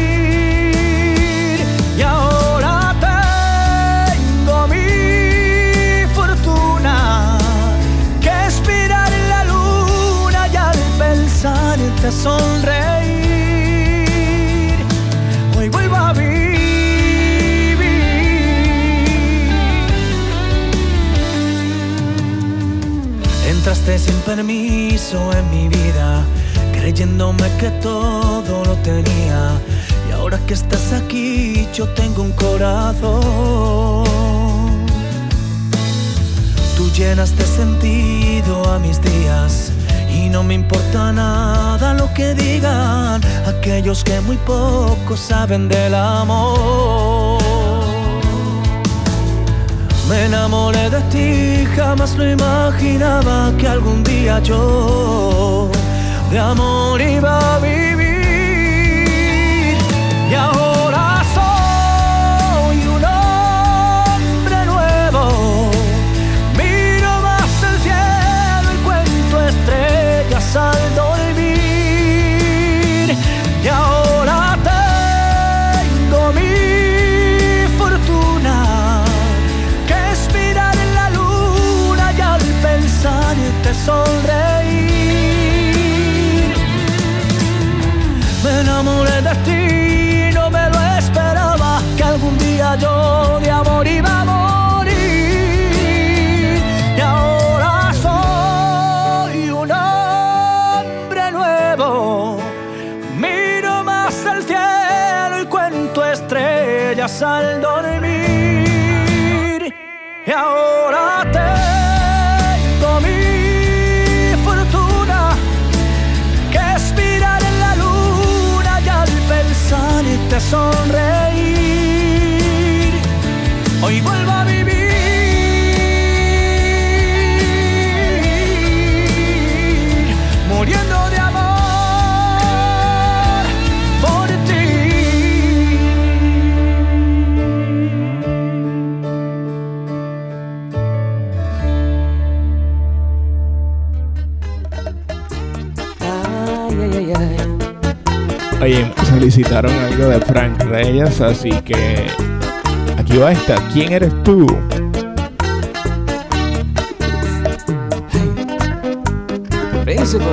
Y ahora tengo mi fortuna que expirar la luna y al pensarte sonreír. Entraste sin permiso en mi vida, creyéndome que todo lo tenía. Y ahora que estás aquí, yo tengo un corazón. Tú llenas de sentido a mis días y no me importa nada lo que digan aquellos que muy poco saben del amor. Me enamoré de ti, jamás lo imaginaba que algún día yo de amor iba a vivir. sonreír. Me enamoré de ti, no me lo esperaba, que algún día yo de amor iba algo de Frank Reyes, así que aquí va esta. ¿Quién eres tú? Hey. Príncipe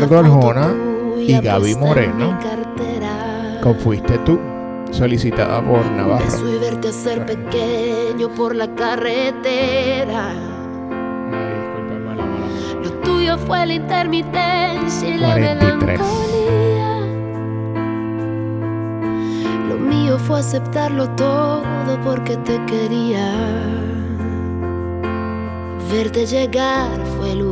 Ricardo Arjona y Gaby Moreno. Con Fuiste tú. solicitada por Navarro. Y verte hacer pequeño por la carretera. Lo tuyo fue la intermitencia y la 43. melancolía. Lo mío fue aceptarlo todo porque te quería. Verte llegar fue luz,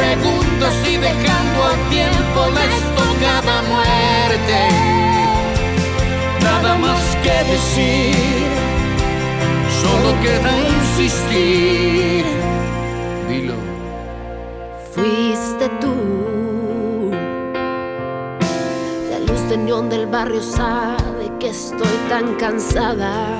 Hacer preguntas y dejando al tiempo la estocada muerte. Nada más que decir, solo queda insistir. Dilo. Fuiste tú. La luz de neón del barrio sabe que estoy tan cansada.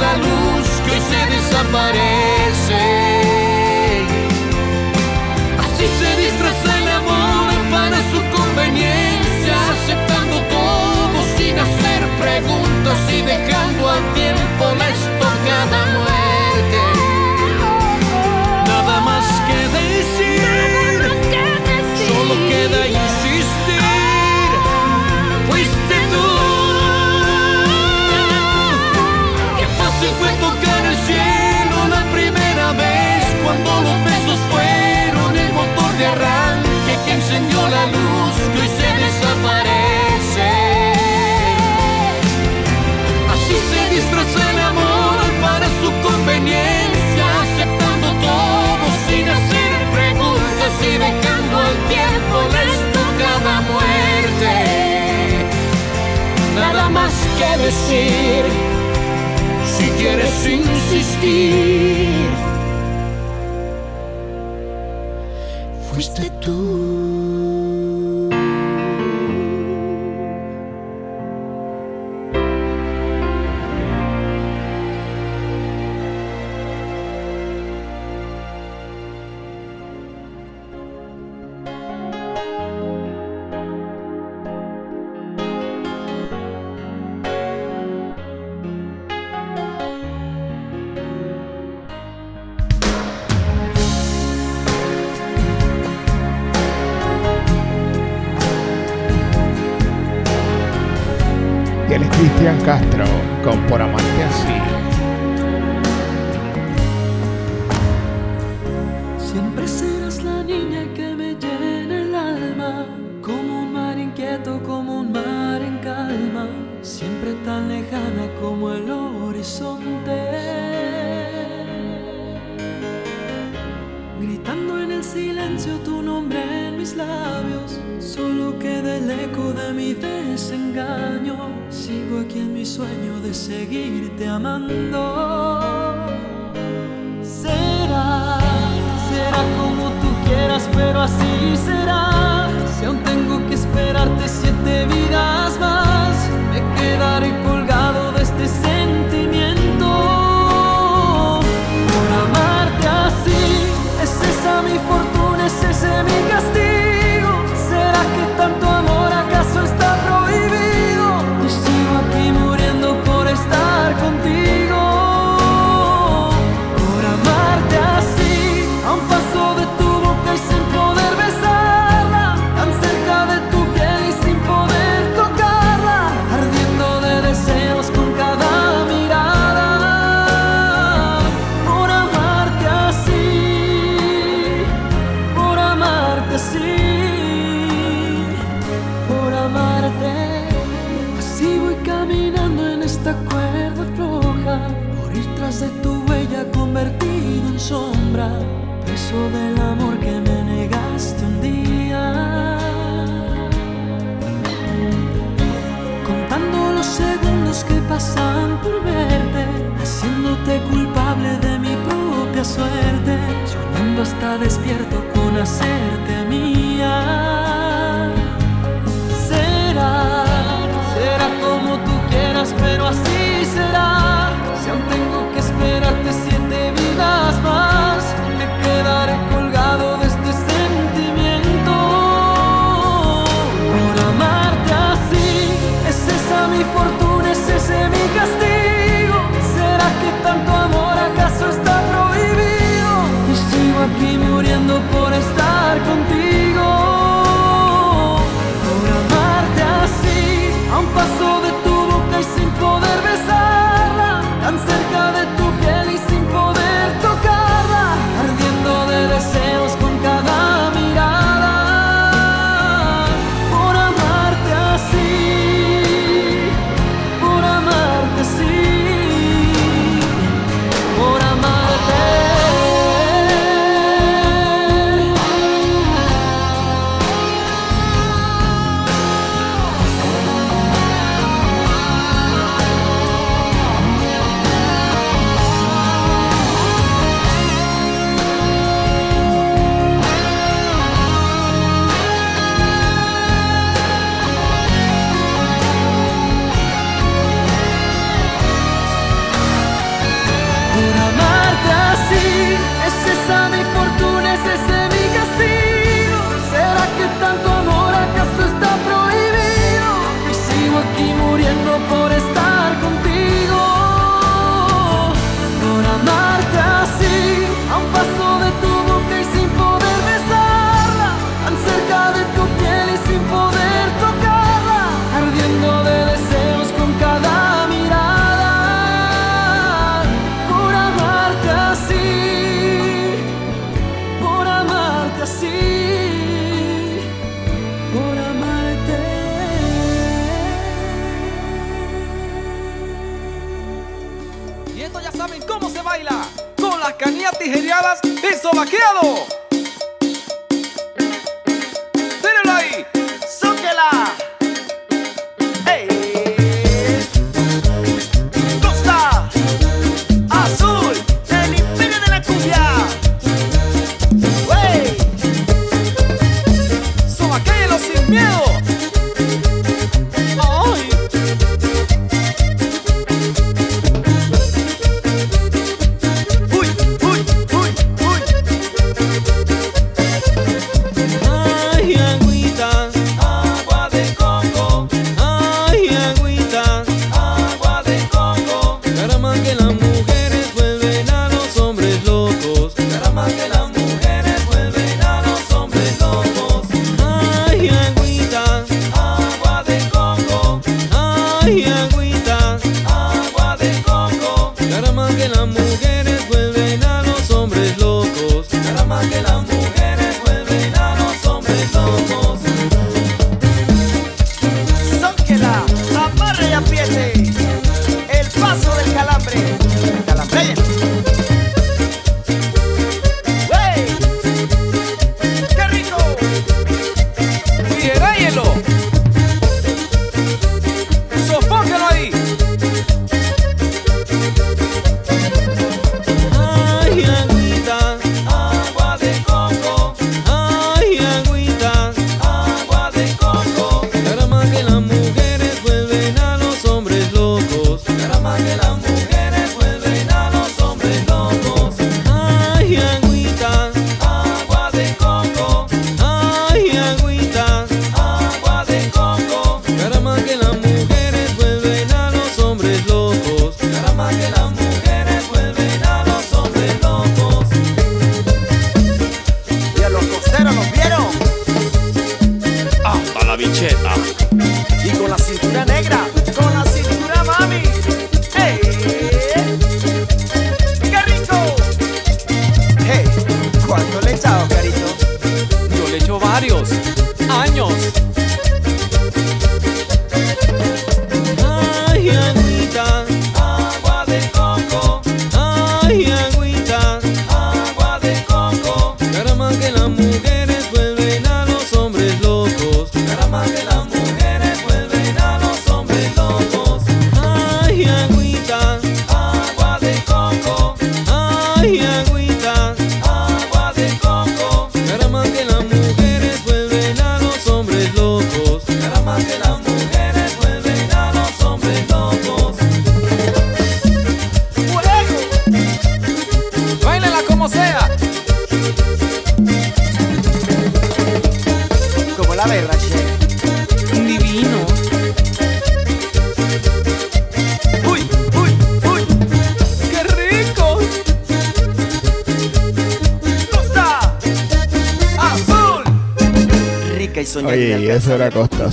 La luz que hoy se desaparece. Así se disfraza el amor para su conveniencia, aceptando todo sin hacer preguntas y dejando al tiempo la estocada muerte. Cuando los besos fueron el motor de arranque que encendió la luz que hoy se desaparece. Así se disfraza el amor para su conveniencia, aceptando todo sin hacer preguntas y dejando al tiempo la estocada muerte. Nada más que decir, si quieres insistir, Por Amarte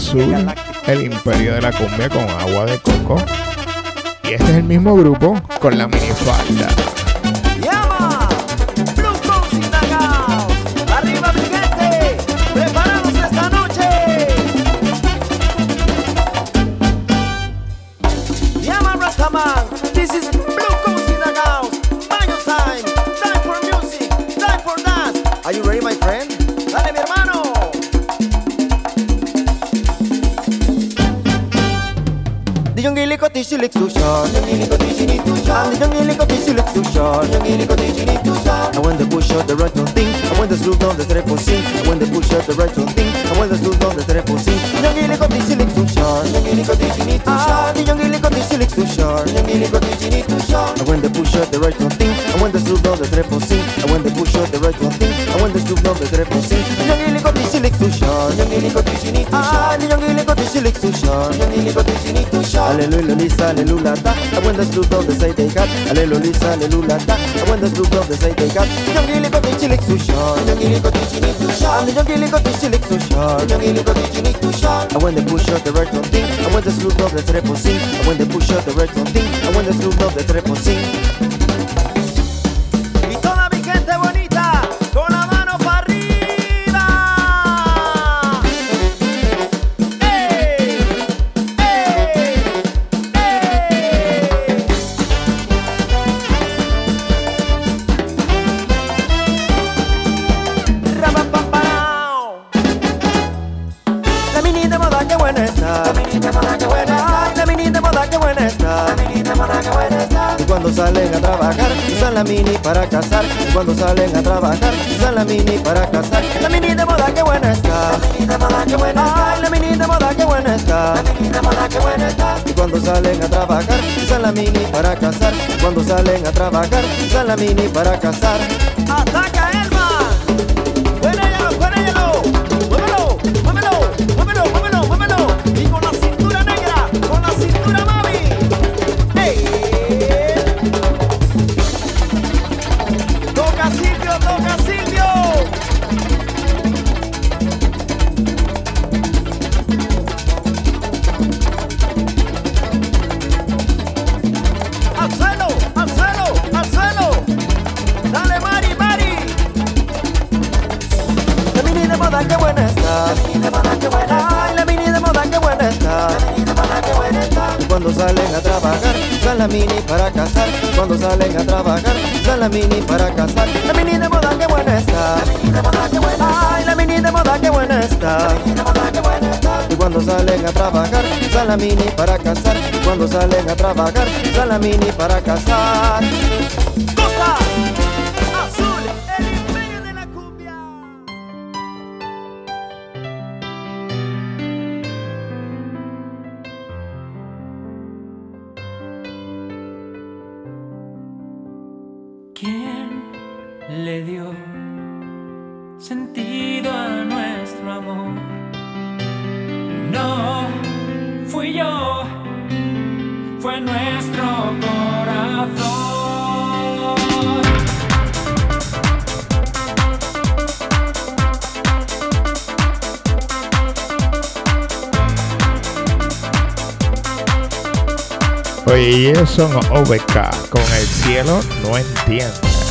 Azul, el imperio de la cumbia con agua de coco. Y este es el mismo grupo con la minifalda. she looks so short. I'm the young lady, she looks too short. And when they push out the right on things, and when they slow down the for sing, and when they push out the right on things, and when they slow down the dreadful sing. Young illico di chilix too short. Ah, the young illico di chilix too short. And when they push out the right on things, and when they slow down the for sing, and when they push out the right on things, and when they slow down the dreadful sing. Young illico di chilix too short. The young illico di chilix too short. Hallelujah, Lisa, hallelujah, da. And when they slow down the say they got. Hallelujah, Lisa celula ta Abundă slucă de să-i tăicat Jungle cu tăi cilic sușor Jungle cu tăi cilic sușor Am de jungle cu tăi cilic sușor Jungle cu tăi cilic sușor Abundă push out the red from thing Abundă slucă de să reposim Abundă push out the red from thing Abundă slucă de să reposim la mini para cazar. Cuando salen a trabajar, usan la mini para cazar. La mini de moda, qué buena está. La mini de moda, qué buena. Ay, la mini de moda, qué buena está. La mini de moda, qué buena está. Y cuando salen a trabajar, usan la mini para cazar. Cuando salen a trabajar, usan la mini para cazar. ¡Ataca, la mini para cazar. Cuando salen a trabajar, usan la mini para cazar. La mini de moda, qué buena está. La mini de moda, qué buena. Ay, la mini de moda, qué buena está. La mini de moda, qué buena está. Y cuando salen a trabajar, usan la mini para cazar. Y cuando salen a trabajar, usan la mini para cazar. Oye, eso no OBK con el cielo no entiende.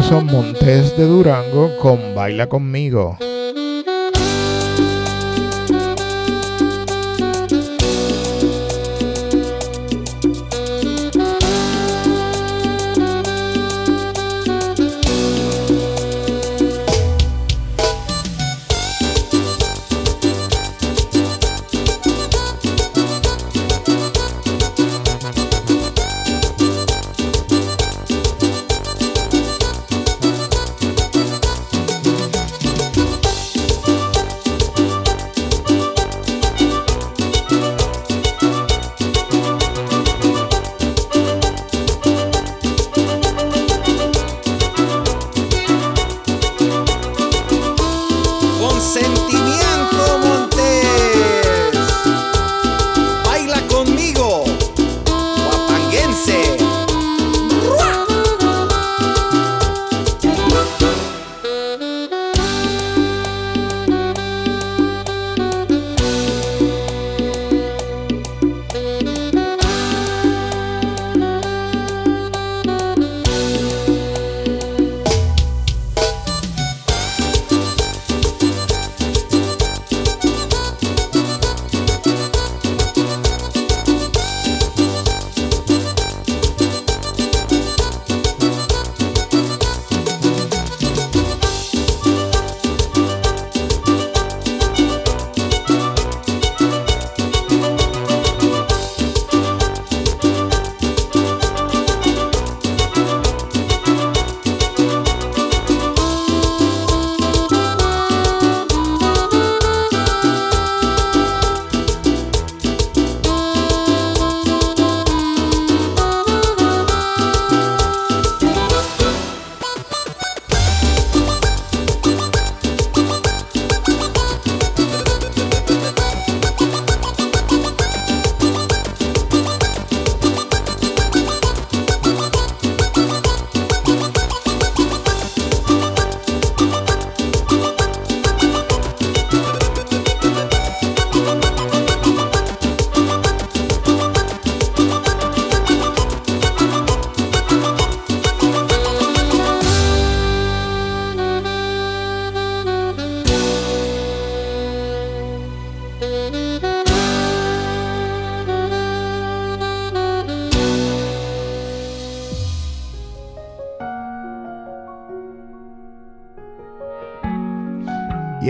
Y ellos son Montes de Durango con Baila conmigo.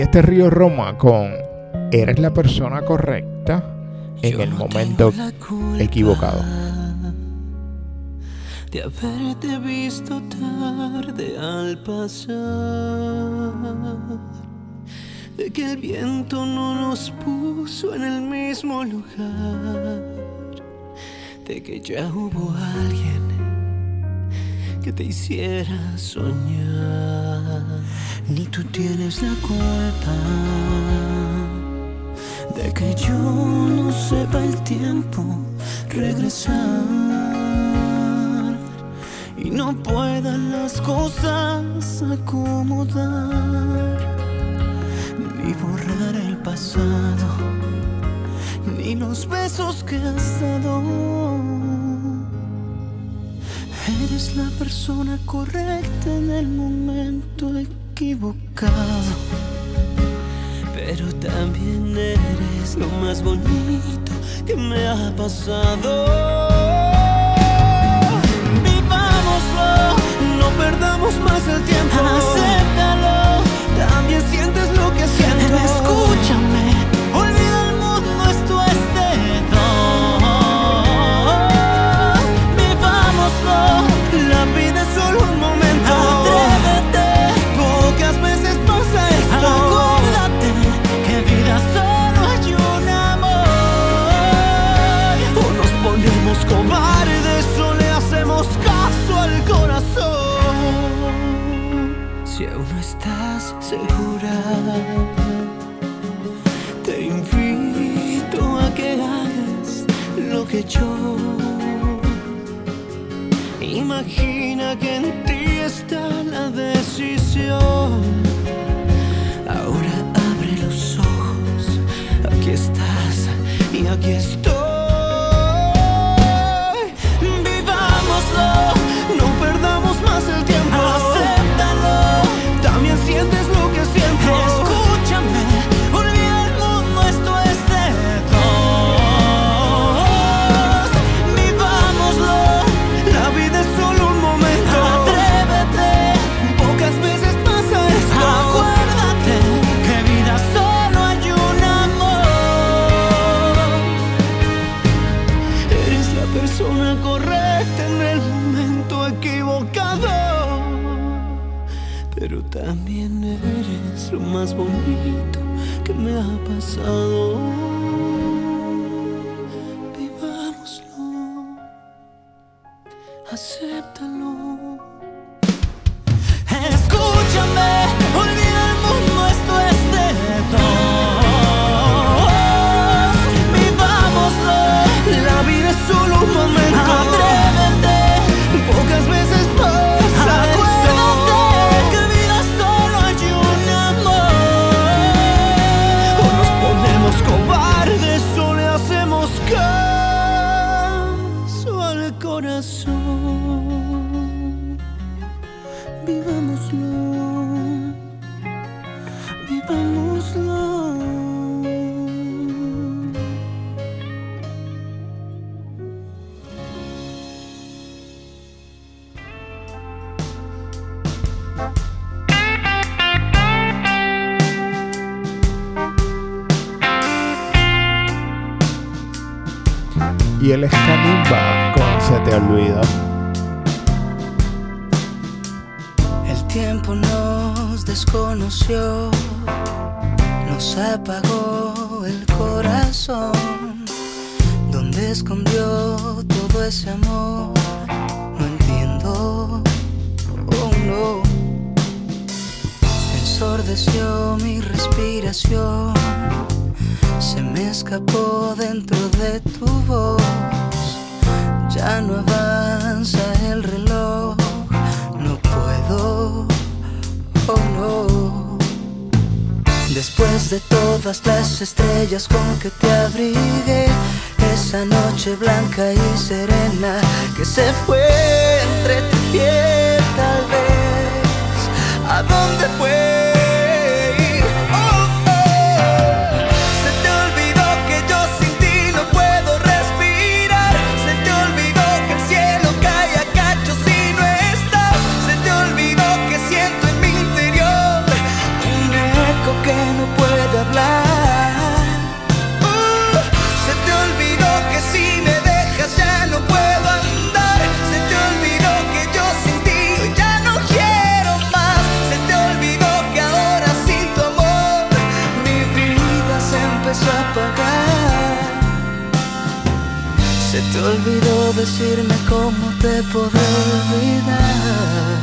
Y este río Roma con Eres la persona correcta en el momento equivocado. de haberte visto tarde al pasar, de que el viento no nos puso en el mismo lugar, de que ya hubo alguien que te hiciera soñar. Ni tú tienes la culpa de que yo no sepa el tiempo regresar y no pueda las cosas acomodar, ni borrar el pasado, ni los besos que has dado. Eres la persona correcta en el momento equivocado, pero también eres lo más bonito que me ha pasado. Vivámoslo, no perdamos más el tiempo. Acéptalo, también sientes lo que siento. Escúchame, segura, te invito a que hagas lo que yo. Imagina que en ti está la decisión. Ahora abre los ojos, aquí estás y aquí estoy. Nos desconoció, nos apagó el corazón. ¿Dónde escondió todo ese amor? No entiendo, oh no. Ensordeció mi respiración, se me escapó dentro de tu voz. Ya no avanza el reloj, Después de todas las estrellas con que te abrigué, esa noche blanca y serena que se fue entre tu piel tal vez, ¿a dónde fue? Te olvidó decirme cómo te podré olvidar.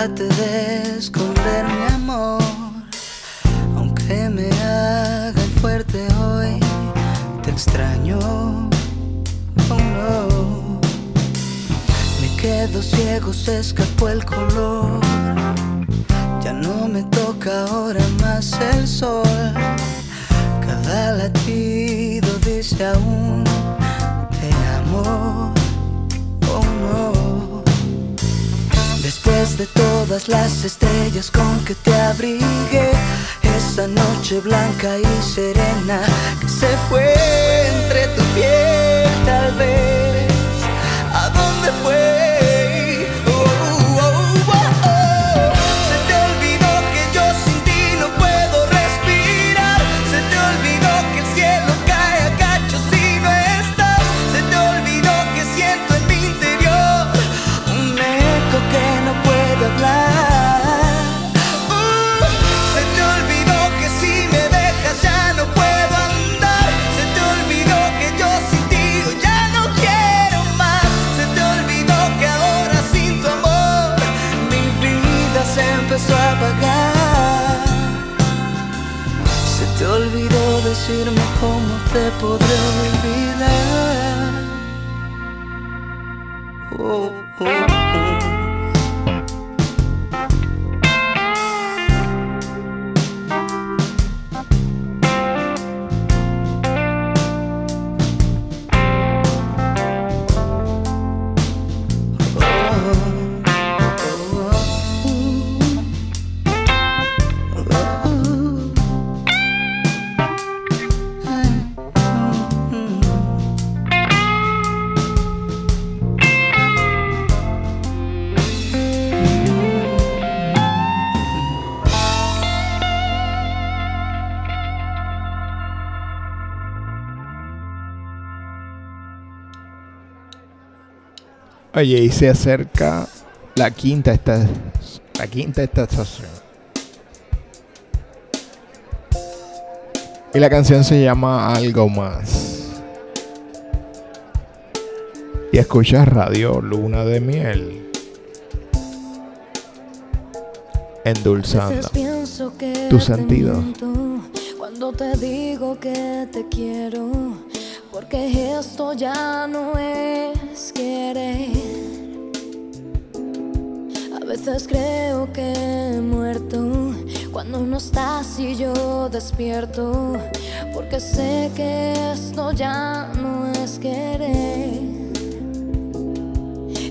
Trate de esconder mi amor, aunque me haga fuerte hoy, te extraño. Oh no, me quedo ciego, se escapó el color. Ya no me toca ahora más el sol. Cada latido dice aún te amo. Oh no. Después de todas las estrellas con que te abrigué, esa noche blanca y serena que se fue entre tu piel, tal vez. ¿A dónde fue? Decirme cómo te podré olvidar. Oh, oh, Oye, y se acerca la quinta esta la quinta estación. Y la canción se llama Algo más. Y escuchas Radio Luna de Miel. Endulzando tu sentido. Cuando te digo que te quiero, porque esto ya no es querer. A veces creo que he muerto cuando no estás y yo despierto, porque sé que esto ya no es querer.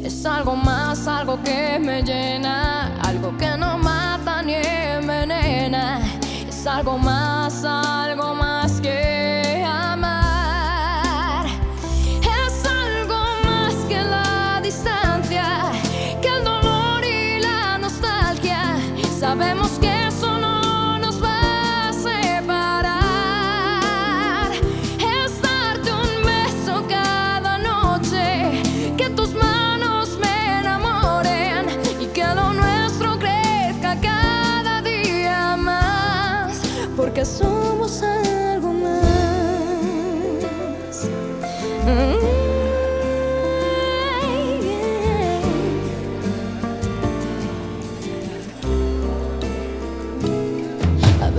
Es algo más, algo que me llena, algo que no mata ni envenena. Es algo más, algo más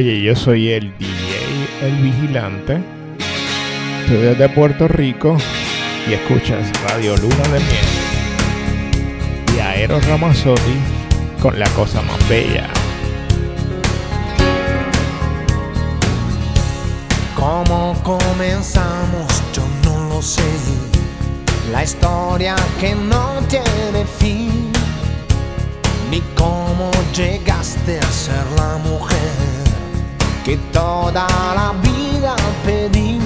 Oye, yo soy el DJ El Vigilante. Estoy desde Puerto Rico y escuchas Radio Luna de Miel. Y a Eros Ramazzotti con la cosa más bella. ¿Cómo comenzamos? Yo no lo sé. La historia que no tiene fin. Ni cómo llegaste a ser la mujer que toda la vida pedí.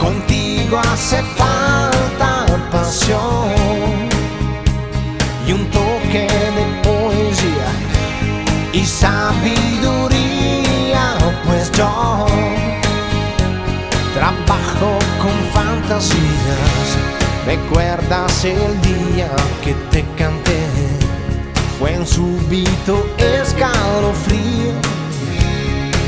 Contigo hace falta pasión y un toque de poesía y sabiduría, pues yo trabajo con fantasías. ¿Recuerdas el día que te canté? Fue un súbito escalofrío.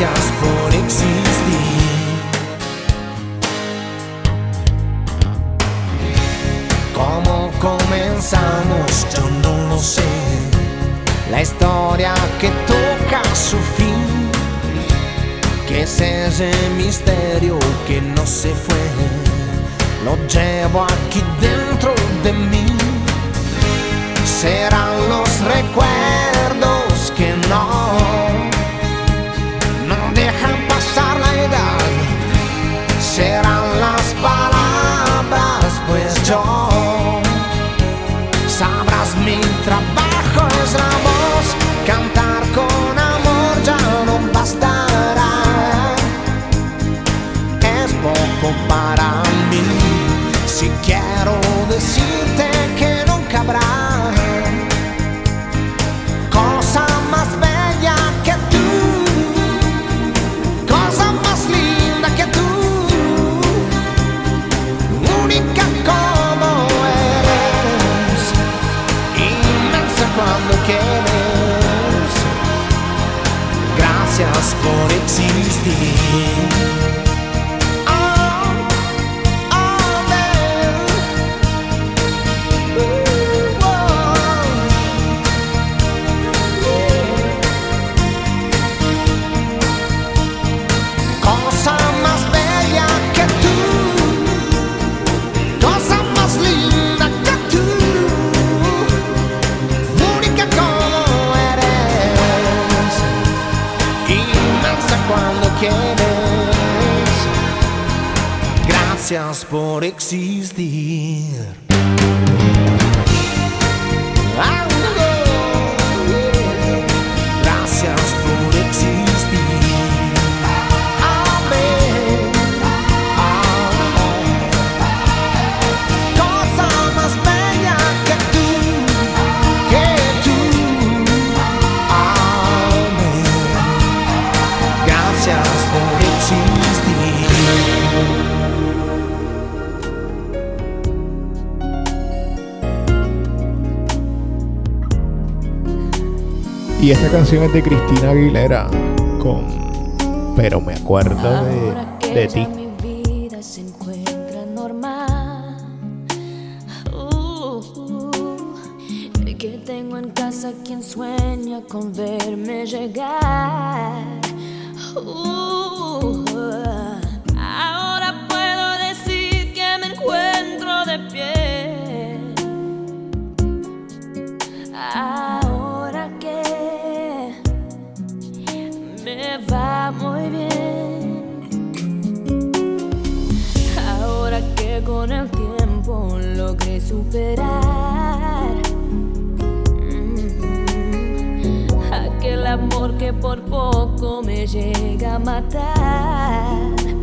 Gracias por existir. ¿Cómo comenzamos? Yo no lo sé. La historia que toca su fin. Que es ese misterio que no se fue. Lo llevo aquí dentro de mí. Serán los recuerdos que no por por existir. Canción es de Cristina Aguilera con Pero me acuerdo de, de ti. superar mm. aquel amor que por poco me llega a matar.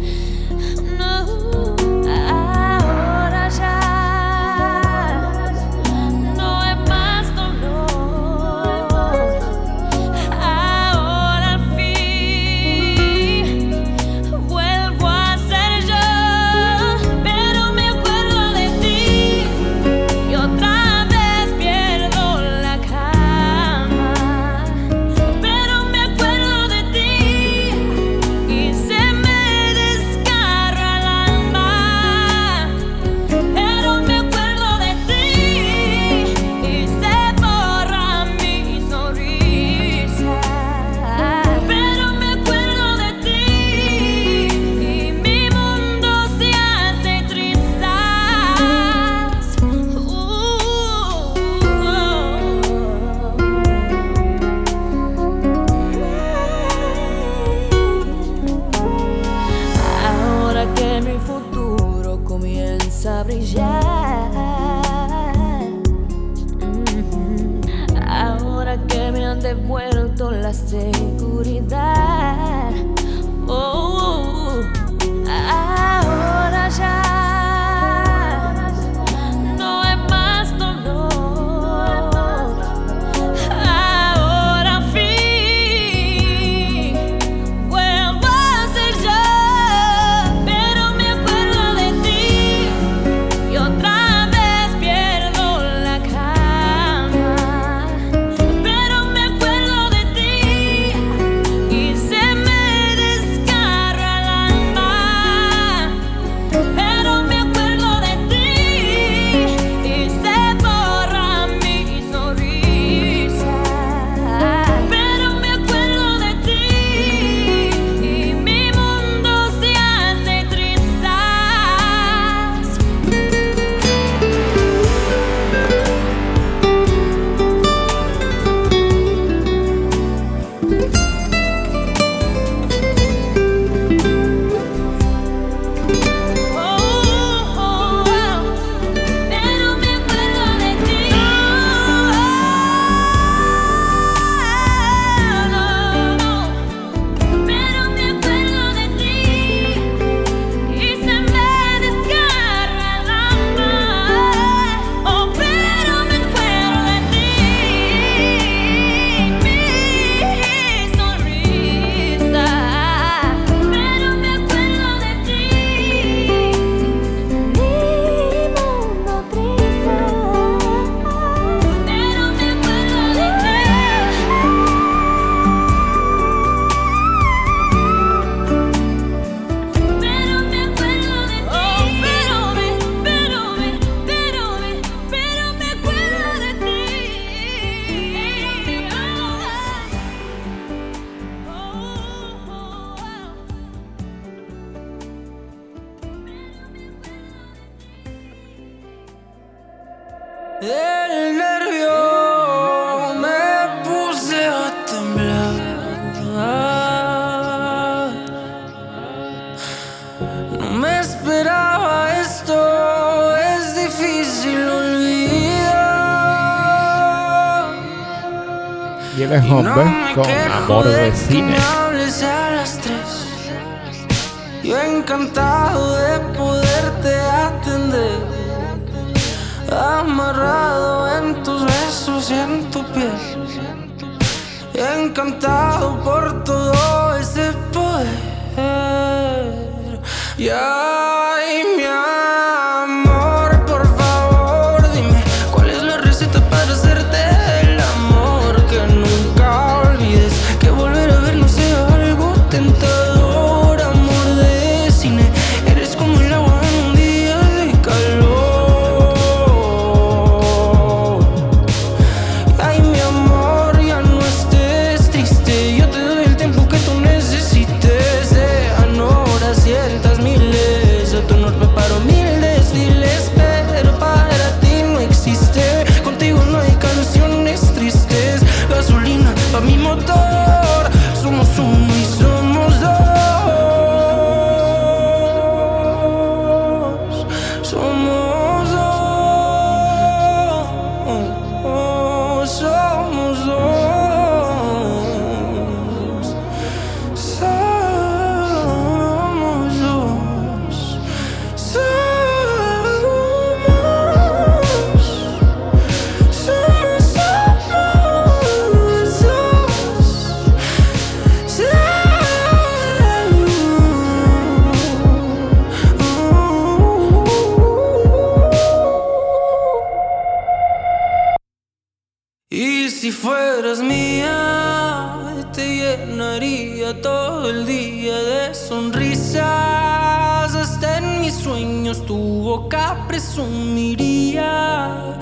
Presumiría.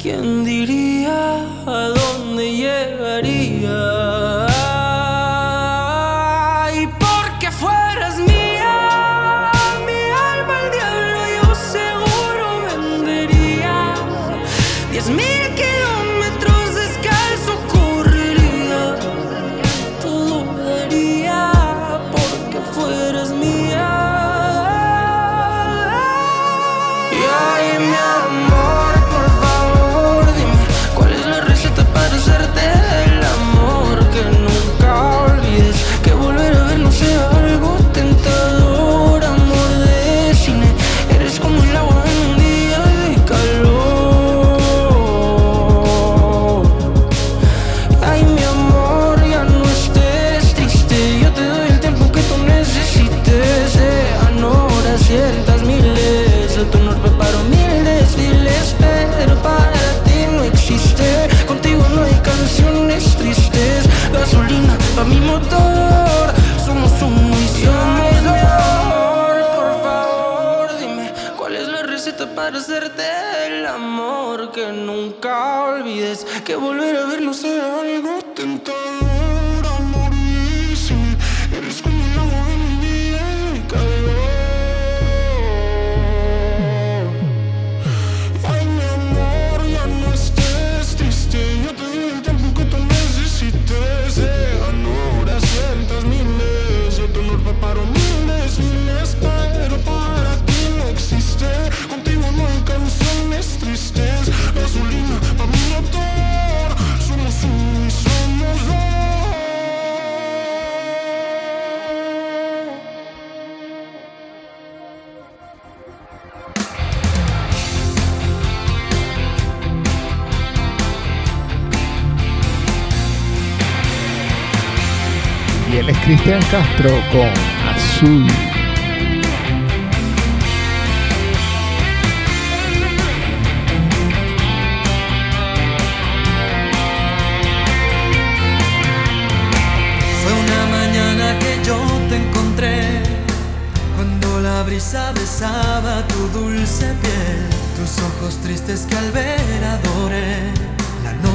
¿Quién diría a dónde llegaría? Cristian Castro con Azul. Fue una mañana que yo te encontré cuando la brisa besaba tu dulce piel, tus ojos tristes que al ver adoré,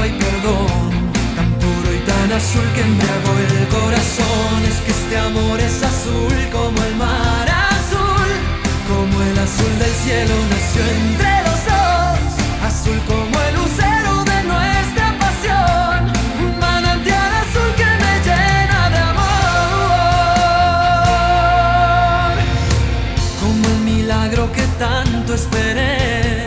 hay perdón. Tan puro y tan azul que embriagó el corazón. Es que este amor es azul como el mar azul. Como el azul del cielo nació entre los dos. Azul como el lucero de nuestra pasión. Un manantial azul que me llena de amor. Como el milagro que tanto esperé.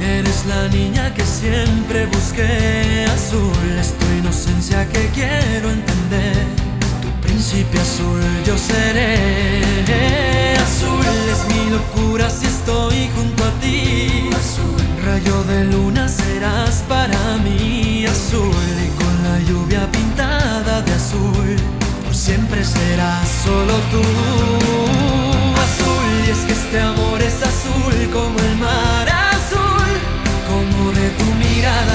Eres la niña que siempre busqué. Azul es tu inocencia que quiero entender. Tu príncipe azul yo seré. Azul es mi locura si estoy junto a ti. Azul, rayo de luna serás para mí. Azul y con la lluvia pintada de azul. Por siempre serás solo tú.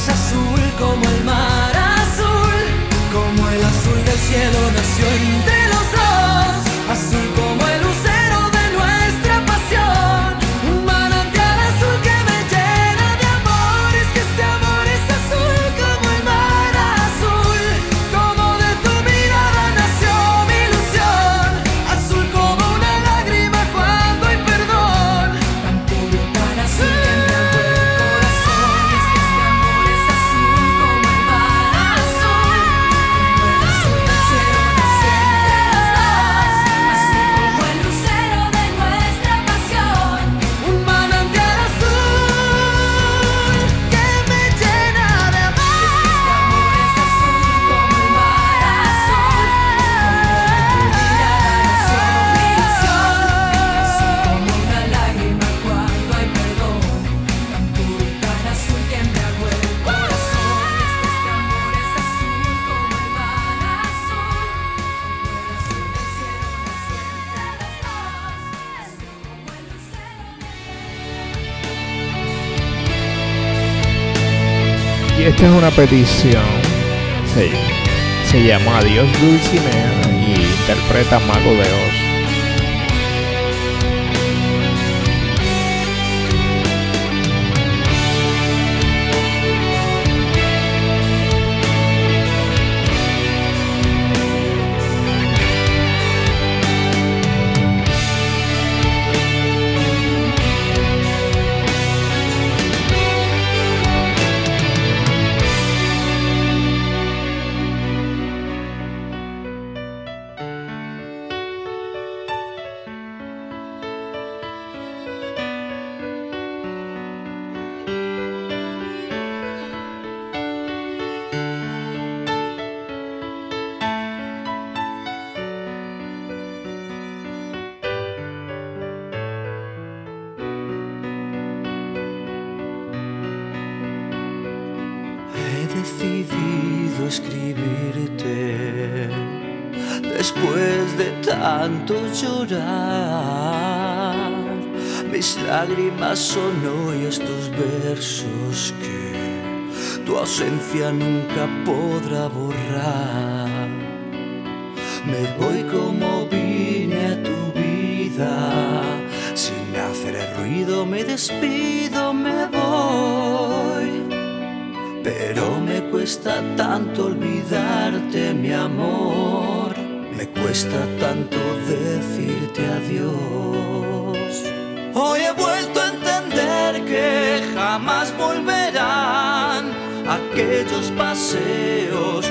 Es azul como el mar. Esta es una petición. Sí. Se llama Adiós Dulcinea y interpreta Mago de Oz. tanto olvidarte, mi amor. Me cuesta tanto decirte adiós. Hoy he vuelto a entender que jamás volverán aquellos paseos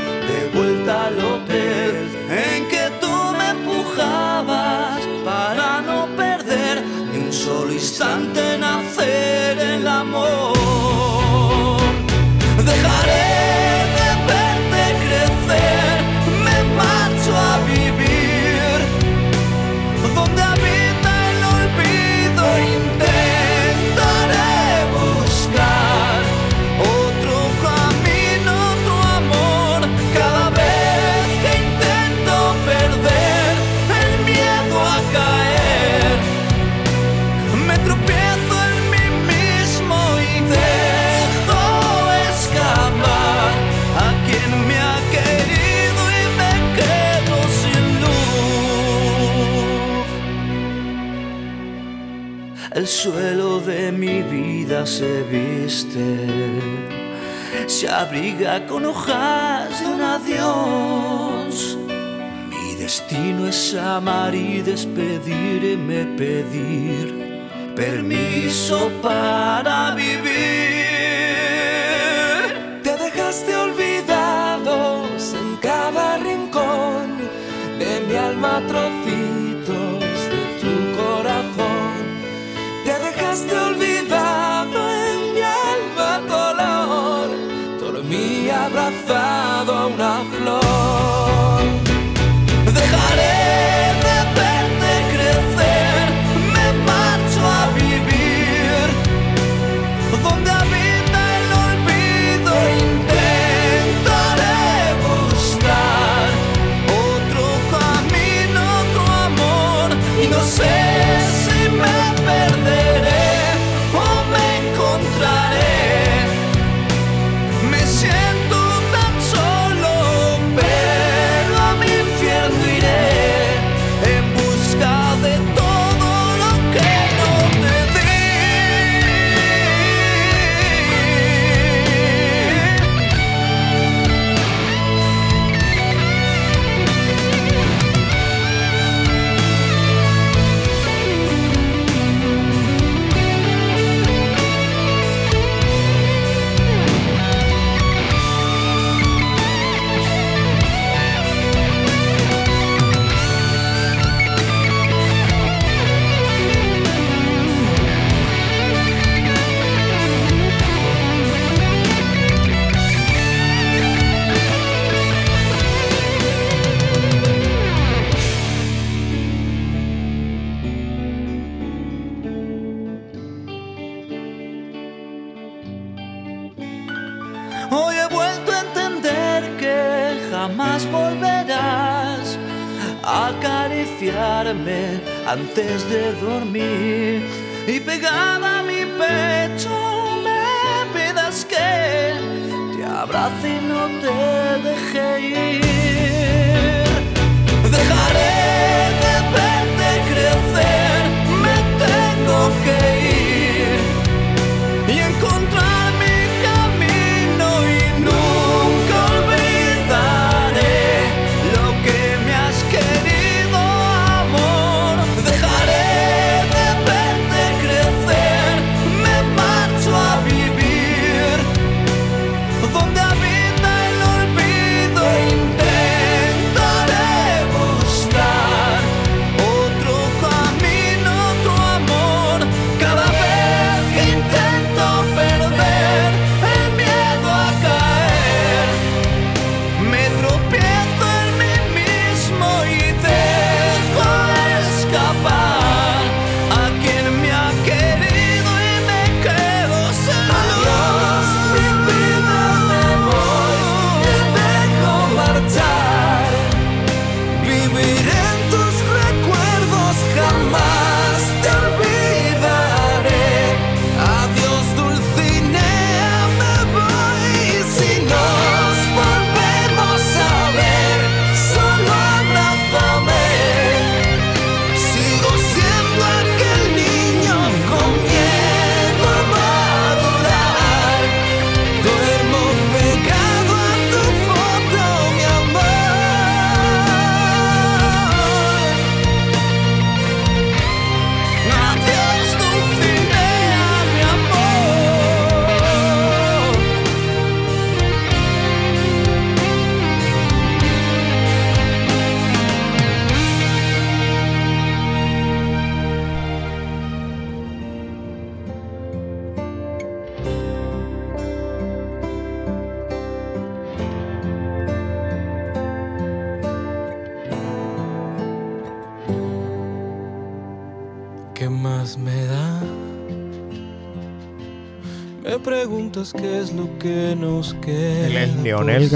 Suelo de mi vida se viste, se abriga con hojas de un adiós. Mi destino es amar y despedirme, pedir permiso para vivir. antes de dormir y pegada a mi pecho me pidas que te abrace y no te deje ir. Dejaré de verte crecer, me tengo que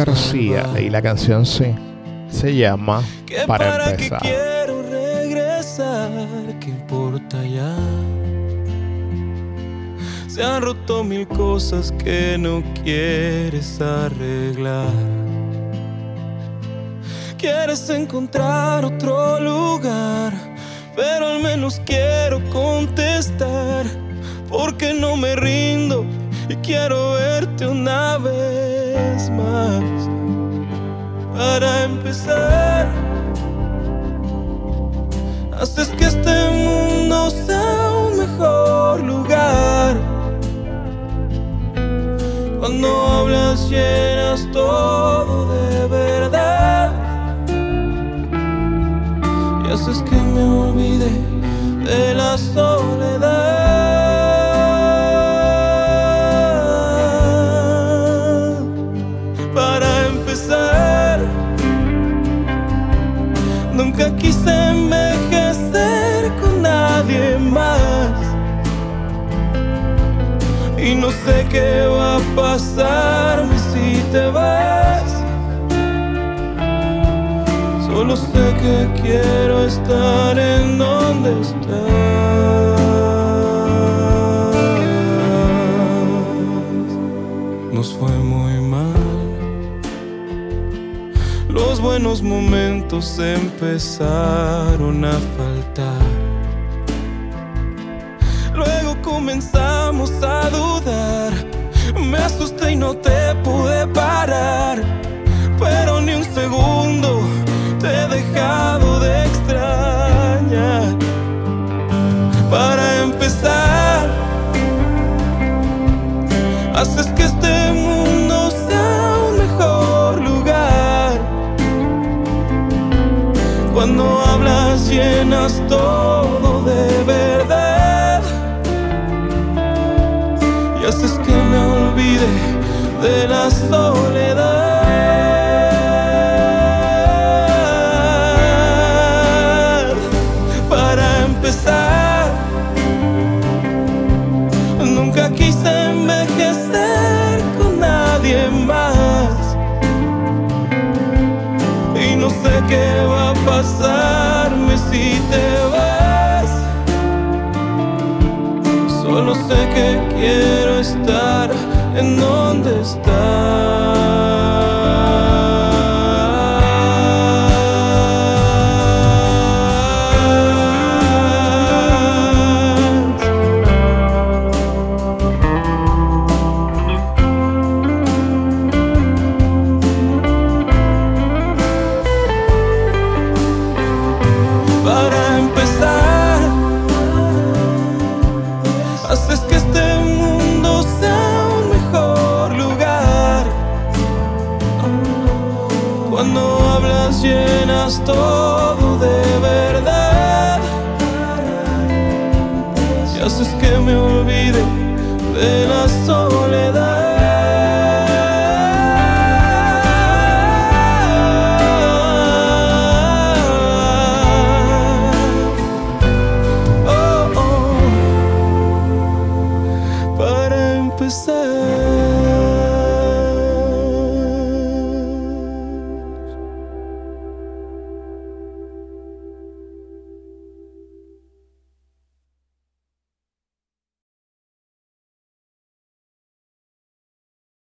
García y la canción sí se llama que Para, empezar. Que quiero regresar, ¿qué importa ya? Se han roto mil cosas que no quieres arreglar. Quieres encontrar otro lugar, pero al menos quiero contestar, porque no me rindo y quiero deserve. que quiero estar en donde estás. Nos fue muy mal. Los buenos momentos empezaron a llenas todo de verdad y haces que me olvide de la soledad. quiero estar en donde estás.